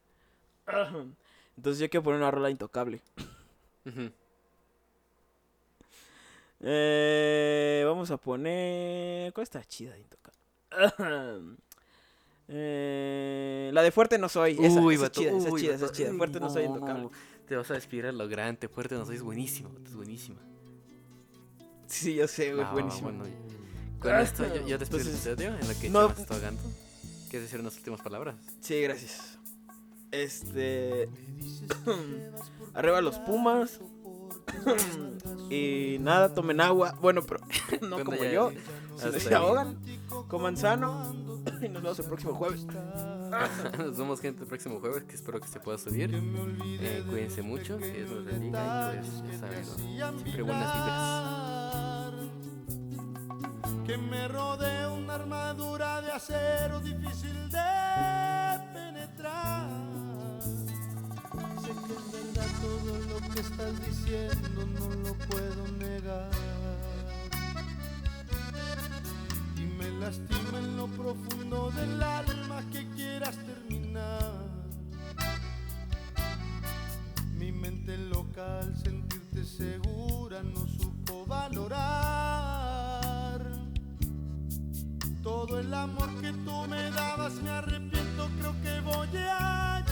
Entonces yo quiero poner una rola Intocable. Ujú. Eh, vamos a poner... ¿Cuál está chida de Intocable? Eh, la de Fuerte no soy. Esa, Uy, esa es vato, chida, esa es uy, chida, esa es chida. Uy, Fuerte no soy no, Intocable. Te vas a despedir a lo grande, fuerte no soy, es buenísimo, es buenísima. Sí, yo sé, güey, va, buenísimo. bueno, con esto yo, yo despido el episodio en lo que no- Chema está ahogando. ¿Quieres decir unas últimas palabras? Sí, gracias. Este. Arriba los Pumas. y nada, tomen agua. Bueno, pero no como ya- yo. Si se ahogan, coman sano. Y nos vemos el próximo jueves. Nos vemos gente el próximo jueves, que espero que se pueda subir. Eh, cuídense mucho, que Dios los bendiga y pues, ya saben, ¿no? Siempre buenas vibras. que me rodea una armadura de acero difícil de penetrar. Que estás diciendo, no lo puedo negar. Y me lastima en lo profundo del alma que quieras terminar. Mi mente loca al sentirte segura no supo valorar todo el amor que tú me dabas. Me arrepiento, creo que voy a